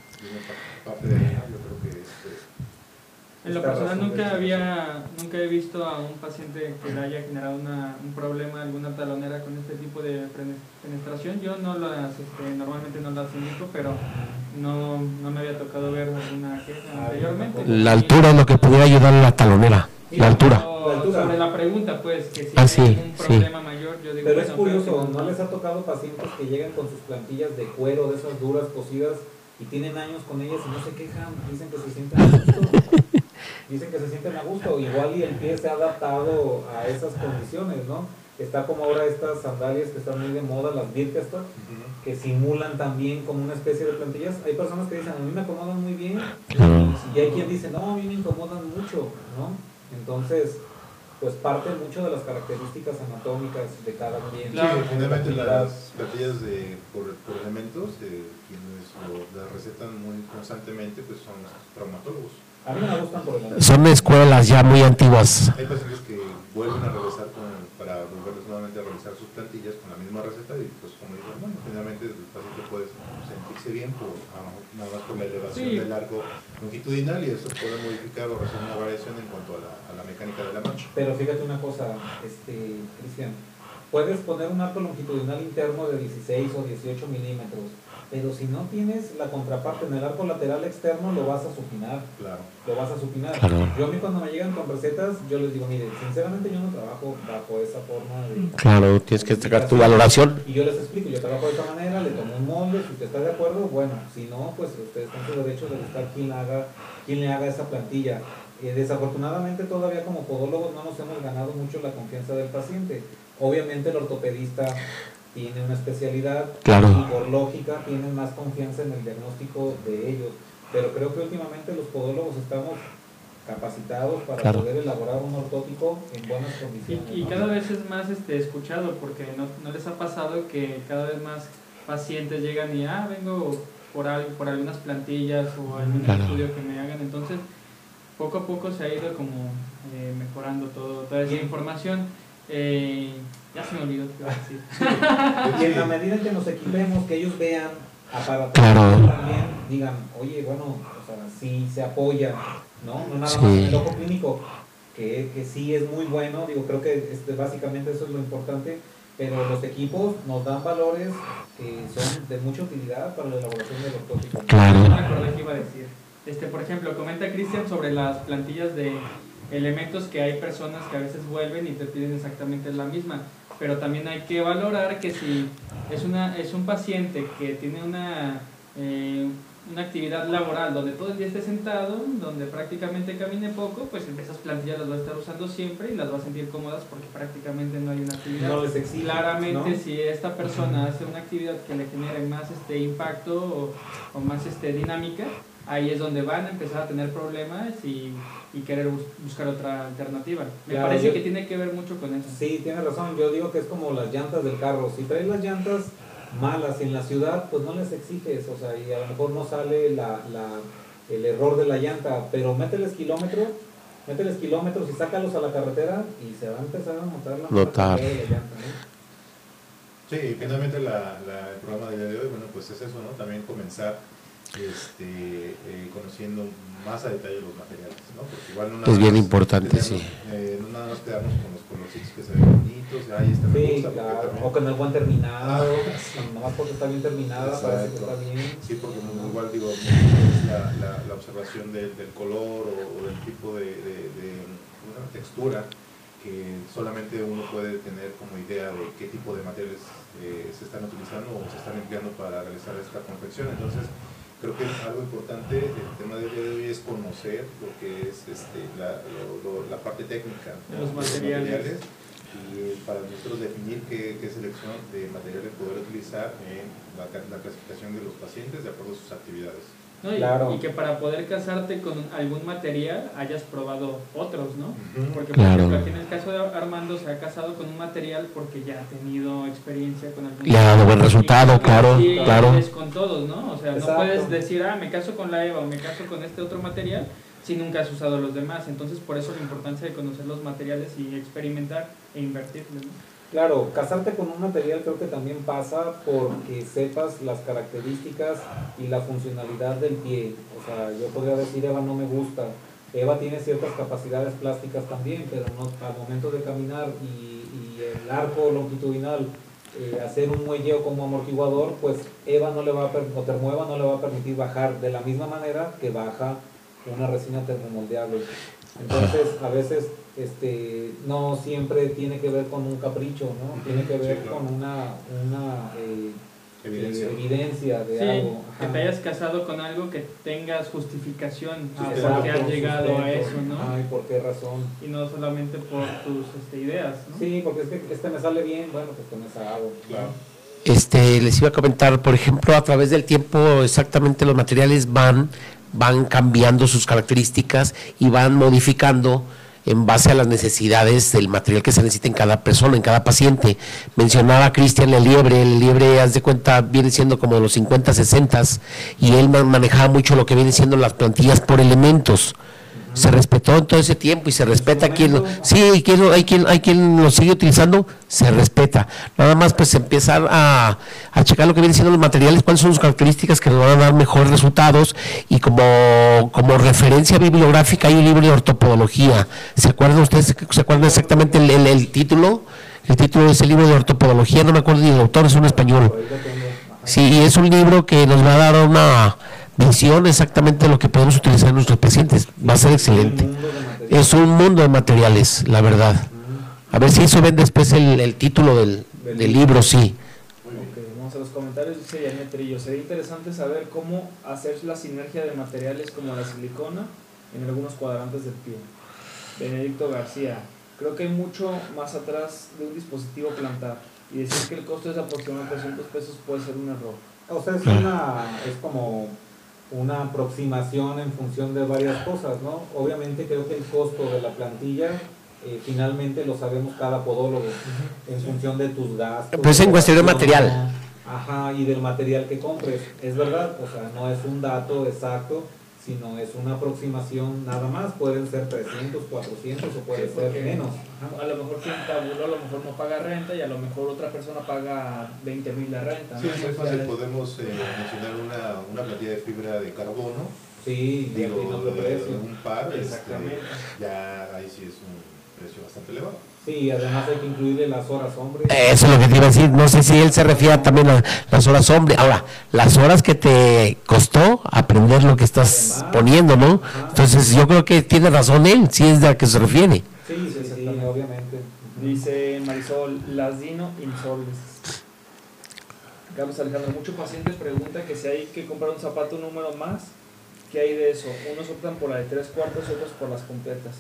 parte de yo creo que este,
en lo personal nunca había, nunca he visto a un paciente que le haya generado una, un problema, alguna talonera con este tipo de penetración. Yo no las, este, normalmente no las indico, pero no, no me había tocado ver alguna queja anteriormente.
La altura es lo que pudiera ayudar a la talonera. La, altura.
Sobre la pregunta, pues, que si
ah,
hay un problema mayor, yo digo,
Pero es curioso, ¿no les ha tocado pacientes que llegan con sus plantillas de cuero, de esas duras, cosidas, y tienen años con ellas y no se quejan, dicen que se sienten dicen que se sienten a gusto, igual y el pie se ha adaptado a esas condiciones, ¿no? Está como ahora estas sandalias que están muy de moda, las Birkenstock, que simulan también como una especie de plantillas. Hay personas que dicen, a mí me acomodan muy bien, y hay quien dice, no, a mí me incomodan mucho, ¿no? Entonces, pues parte mucho de las características anatómicas de cada quien.
Claro, generalmente las plantillas de, por, elementos, eh, quienes las recetan muy constantemente, pues son los traumatólogos.
A mí me gustan por el
Son escuelas ya muy antiguas.
Hay pacientes que vuelven a regresar para volverles nuevamente a realizar sus plantillas con la misma receta y pues como dicen, bueno, generalmente el paciente puede sentirse bien por, nada más por la elevación del arco longitudinal y eso puede modificar o resolver una variación en cuanto a la, a la mecánica de la mancha.
Pero fíjate una cosa, este, Cristian, puedes poner un arco longitudinal interno de 16 o 18 milímetros pero si no tienes la contraparte en el arco lateral externo, lo vas a supinar.
Claro.
Lo vas a supinar. Yo a mí cuando me llegan con recetas, yo les digo, mire, sinceramente yo no trabajo bajo esa forma de...
Claro, tienes que sacar tu valoración.
Y yo les explico, yo trabajo de esta manera, le tomo un molde, si usted está de acuerdo, bueno, si no, pues ustedes están su derecho de buscar quién, haga, quién le haga esa plantilla. Eh, desafortunadamente todavía como podólogos no nos hemos ganado mucho la confianza del paciente. Obviamente el ortopedista tiene una especialidad y por lógica tienen más confianza en el diagnóstico de ellos. Pero creo que últimamente los podólogos estamos capacitados para poder elaborar un ortótico en buenas condiciones.
Y, cada vez es más este, escuchado porque no, no, les ha pasado que cada vez más pacientes llegan y, ah, vengo por, algo, por algunas plantillas o algún estudio que me hagan. Entonces, poco a poco se ha ido como eh, mejorando todo, toda esa información. Eh, ya se me olvidó que iba a decir.
y en la medida en que nos equipemos, que ellos vean aparatos también digan, oye, bueno, o sea, sí se apoya, ¿no? No nada más en el ojo clínico, que, que sí es muy bueno, digo, creo que este, básicamente eso es lo importante, pero los equipos nos dan valores que son de mucha utilidad para la elaboración de los tópicos.
Claro. No me acordé que iba a decir. Este, por ejemplo, comenta Cristian sobre las plantillas de elementos que hay personas que a veces vuelven y te piden exactamente la misma. Pero también hay que valorar que si es, una, es un paciente que tiene una, eh, una actividad laboral donde todo el día esté sentado, donde prácticamente camine poco, pues esas plantillas las va a estar usando siempre y las va a sentir cómodas porque prácticamente no hay una actividad.
No les
Claramente si esta persona hace una actividad que le genere más este impacto o, o más este dinámica, ahí es donde van a empezar a tener problemas y, y querer buscar otra alternativa. Me parece que tiene que ver mucho con eso.
Sí, tiene razón. Yo digo que es como las llantas del carro. Si traes las llantas malas en la ciudad, pues no les exiges, o sea, y a lo mejor no sale la, la, el error de la llanta, pero mételes kilómetros, mételes kilómetros y sácalos a la carretera y se va a empezar a notar la,
Notar.
de la llanta.
Sí, finalmente la, la, el programa de hoy, bueno, pues es eso, ¿no? También comenzar este, eh, conociendo más a detalle los materiales, ¿no? Porque igual no
es bien importante, sí.
Eh, no nada más quedarnos con los colorcitos que se ven bonitos, ahí está
sí, claro. o con el buen terminado, ah, más porque está bien terminada, parece que está bien.
Sí, porque igual digo, la, la, la observación del, del color o, o, del tipo de, de, de una textura que solamente uno puede tener como idea de qué tipo de materiales eh, se están utilizando o se están empleando para realizar esta confección. Entonces, creo que algo importante del tema del día de hoy es conocer lo que es este, la, la parte técnica
de los, materiales.
y para nosotros definir qué, qué, selección de materiales poder utilizar en la, la, clasificación de los pacientes de acuerdo a sus actividades.
Y, que para poder casarte con algún material hayas probado otros, ¿no? Porque, por ejemplo, aquí en el caso de Armando se ha casado con un material porque ya ha tenido experiencia con algún
Ya ha dado buen resultado, claro, claro.
Es con todos, ¿no? O sea, no puedes decir, ah, me caso con la EVA o me caso con este otro material si nunca has usado los demás. Entonces, por eso la importancia de conocer los materiales y experimentar e invertir, ¿no?
Claro, casarte con un material creo que también pasa porque sepas las características y la funcionalidad del pie. O sea, yo podría decir Eva no me gusta. Eva tiene ciertas capacidades plásticas también, pero no, al momento de caminar y, el arco longitudinal, eh, hacer un muelleo como amortiguador, pues Eva no le va a, o no le va a permitir bajar de la misma manera que baja una resina termomoldeable. Entonces, a veces este, no siempre tiene que ver con un capricho, ¿no? Tiene que ver con una, una eh, evidencia. de algo.
Que te hayas casado con algo que tengas justificación a por qué has llegado a eso, ¿no?
Ay, por qué razón.
Y no solamente por tus este, ideas, ¿no?
Sí, porque es que este me sale bien, bueno, pues con esa hago. Claro.
Este, les iba a comentar, por ejemplo, a través del tiempo exactamente los materiales van, van cambiando sus características y van modificando en base a las necesidades del material que se necesita en cada persona, en cada paciente. Mencionaba Cristian el liebre, el liebre, haz de cuenta, viene siendo como de los 50, 60 y él manejaba mucho lo que viene siendo las plantillas por elementos se respetó en todo ese tiempo y se respeta quien lo, sí quien, hay quien hay quien lo sigue utilizando se respeta. Nada más pues empezar a, a checar lo que vienen siendo los materiales cuáles son sus características que nos van a dar mejores resultados y como como referencia bibliográfica hay un libro de ortopodología. Se acuerdan ustedes se acuerdan exactamente el, el, título el título de ese libro de ortopodología no me acuerdo ni el autor es un español. Sí y es un libro que nos va a dar una visión exactamente lo que podemos utilizar en nuestros pacientes. Va a ser excelente. Es un mundo de materiales, la verdad. A ver si eso ven después el, título del, libro, sí.
vamos a los comentarios. Dice Janet Trillo. Sería interesante saber cómo hacer la sinergia de materiales como la silicona en algunos cuadrantes del pie. Benedicto García. Creo que hay mucho más atrás de un dispositivo plantar. Y decir que el costo es aproximadamente 300 pesos puede ser un error.
O sea, es, una, es como una aproximación en función de varias cosas, ¿no? Obviamente creo que el costo de la plantilla eh, finalmente lo sabemos cada podólogo en función de tus gastos.
Pues en cuestión de material.
Ajá, y del material que compres. Es verdad, o sea, no es un dato exacto, sino es una aproximación nada más, pueden ser 300, 400 o puede ser menos.
A lo mejor quien tabuló a lo mejor no paga renta y a lo mejor otra persona paga 20 mil de renta.
Sí, es muy fácil, podemos eh, mencionar una, una plantilla de fibra de carbono.
Sí,
digo, de, un par, este, Exactamente. ya ahí sí es un precio bastante elevado.
Sí, además hay que incluirle las horas hombre.
Eso es lo que te iba a decir. No sé si él se refiere también a las horas hombre. Ahora, las horas que te costó aprender lo que estás poniendo, ¿no? Entonces yo creo que tiene razón él, si es de a que se refiere.
Sí, sí, sí, obviamente.
Dice Marisol, las dino insoles. Carlos Alejandro, muchos pacientes preguntan que si hay que comprar un zapato número más, ¿qué hay de eso? Unos optan por la de tres cuartos y otros por las completas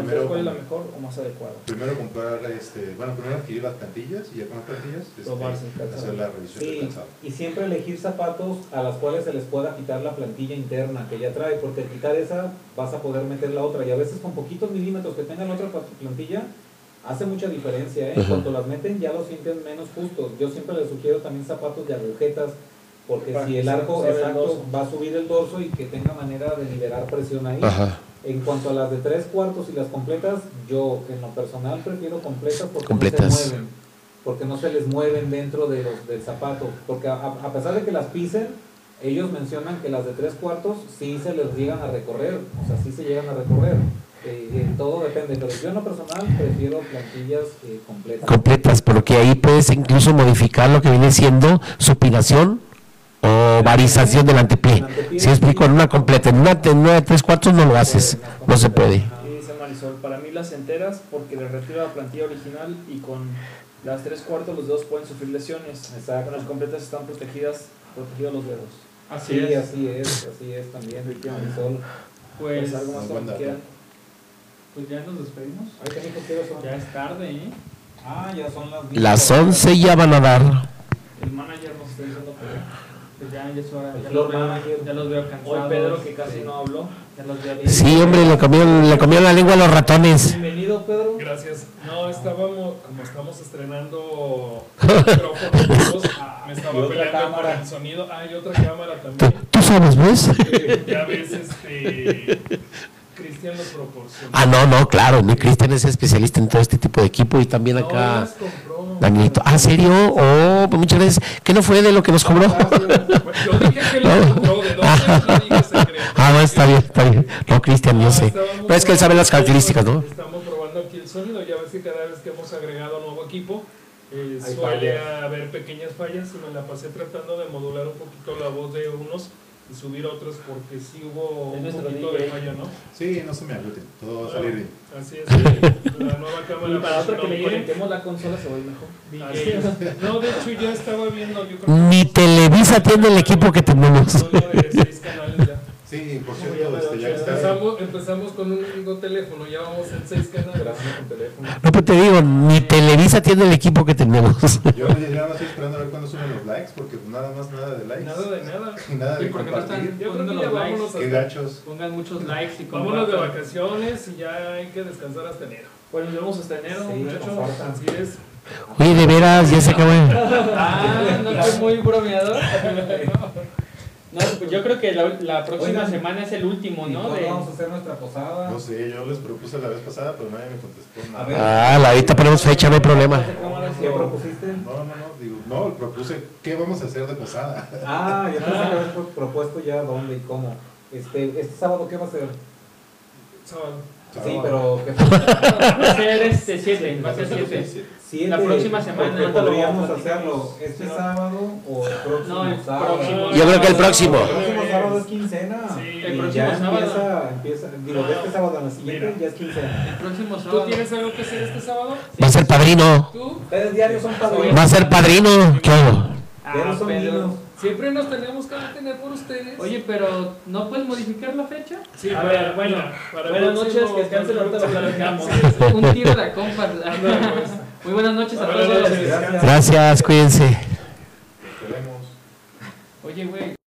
primero, ¿Cuál es la mejor o más adecuada?
Primero comprar, este, bueno, primero adquirir las plantillas y ya con las plantillas este, hacer la revisión
sí, Y siempre elegir zapatos a las cuales se les pueda quitar la plantilla interna que ya trae, porque al quitar esa vas a poder meter la otra y a veces con poquitos milímetros que tengan la otra plantilla hace mucha diferencia, ¿eh? Cuando las meten ya lo sienten menos justos. Yo siempre les sugiero también zapatos de agujetas porque si el arco exacto va a subir el dorso y que tenga manera de liberar presión ahí. En cuanto a las de tres cuartos y las completas, yo en lo personal prefiero completas porque no se mueven, porque no se les mueven dentro de los, del zapato, porque a, pesar de que las pisen, ellos mencionan que las de tres cuartos sí se les llegan a recorrer, o sea, sí se llegan a recorrer. Eh, eh, todo depende, pero yo en lo personal prefiero plantillas eh, completas.
Completas, porque ahí puedes incluso modificar lo que viene siendo supinación varización del antepié. Si explico en una completa, en una, de tres cuartos no lo haces, no se puede.
Para mí las enteras porque le retiro la plantilla original y con las tres cuartos los dedos pueden sufrir lesiones. Con las completas están protegidas, protegidos los dedos.
Así es. así es, así es también, Marisol.
Pues, algo más que quieran.
Pues ya nos despedimos. Ya es tarde, ¿eh?
Ah, ya son las
Las 11 ya van a dar.
El manager nos está diciendo que
pues ya, ya es hora.
El
Ya
floor
los, veo,
manager.
ya los veo
Hoy
cansados.
Pedro, que casi no habló.
Ya los veo bien.
Sí, hombre, le comieron, le comieron la lengua a los ratones.
Bienvenido, Pedro.
Gracias. No, estábamos, como estamos estrenando micrófonos nuevos, me estaba peleando por
cámara.
el sonido. Ah, y otra cámara
¿Tú,
también.
tú sabes, pues?
Ya ves, este. Cristian lo proporciona.
Ah, no, no, claro. Mi Cristian es especialista en todo este tipo de equipo y también
No,
acá. Danielito. ¿Ah, serio? Oh, pues muchas gracias. ¿Qué no fue de lo que nos cobró?
Yo dije que lo compró. ¿De dónde secreto?
Ah, no, está bien, está bien. No, Cristian, yo sé.
Estábamos
Pero es que él sabe las características, ¿no?
Estamos probando aquí el sonido. Ya ves que cada vez que hemos agregado nuevo equipo, eh, suele haber pequeñas fallas y me la pasé tratando de modular un poquito la voz de unos y subir otros porque sí hubo un poquito
DJ.
de falla, ¿no?
Sí, no se me agüiten, todo va a salir bien.
Así es, la nueva cámara.
Y para otra que le conectemos la consola se va a ir mejor.
Así es. No, de hecho ya estaba viendo, yo creo que
Ni Televisa tiene el equipo que tenemos.
solo de seis canales ya.
Sí, por
Muy
cierto,
bien,
este, ya que está
Empezamos, empezamos con un único teléfono, ya vamos en seis canales. con teléfono.
No, pues te digo, ni Televisa tiene el equipo que tenemos.
Yo ya no estoy esperando a ver cuándo suben los likes, porque pues nada más nada de likes.
Nada de nada.
Y nada
Sí,
de
porque no están los likes.
vámonos
Qué
hasta-
gachos.
Pongan muchos likes y
Vámonos de vacaciones y ya hay que descansar hasta enero.
Bueno, nos vemos hasta enero,
Sí,
muchachos.
Así es.
Oye, de veras, ya se acabó.
Ah, no soy muy bromeador. No, pues yo creo que la, la próxima
Oigan,
semana es el último,
¿Y
¿no? De,
vamos a hacer nuestra posada?
No sé, yo les propuse la vez pasada, pero nadie me contestó
A
nada.
ver.
Ah, la- ahorita ponemos fecha, no hay problema.
¿Qué propusiste?
No, no, no, digo, no, propuse, ¿qué vamos a hacer de posada?
Ah, yo pensé que habías pro- propuesto ya dónde y cómo. Este, este sábado, ¿qué va a ser?
Sábado.
Sí, pero ¿qué
va a ser este 7, va a ser 7.
Siete,
La próxima semana
podríamos hacerlo este sábado o el próximo
No, el
sábado.
próximo.
Yo creo que el próximo.
El próximo sábado es quincena.
Sí.
El próximo
ya
sábado.
empieza, empieza, digo, de este sábado a la siguiente
Mira.
ya es quincena.
El próximo
¿Tú
sábado.
tienes algo que hacer este sábado?
Va a ser padrino.
¿Tú?
Ustedes diarios son padrinos.
Va a ser padrino. ¿Qué hago?
Diarios son
Pedro.
niños.
Siempre nos tenemos que detener por ustedes.
Oye, pero ¿no puedes modificar la fecha?
sí,
a
para-
ver, bueno,
para
buenas
próximo-
noches, que descansen, ahorita lo platicamos.
Un tiro de compas. Muy buenas noches a todos.
Gracias.
Gracias, cuídense.
Oye, güey.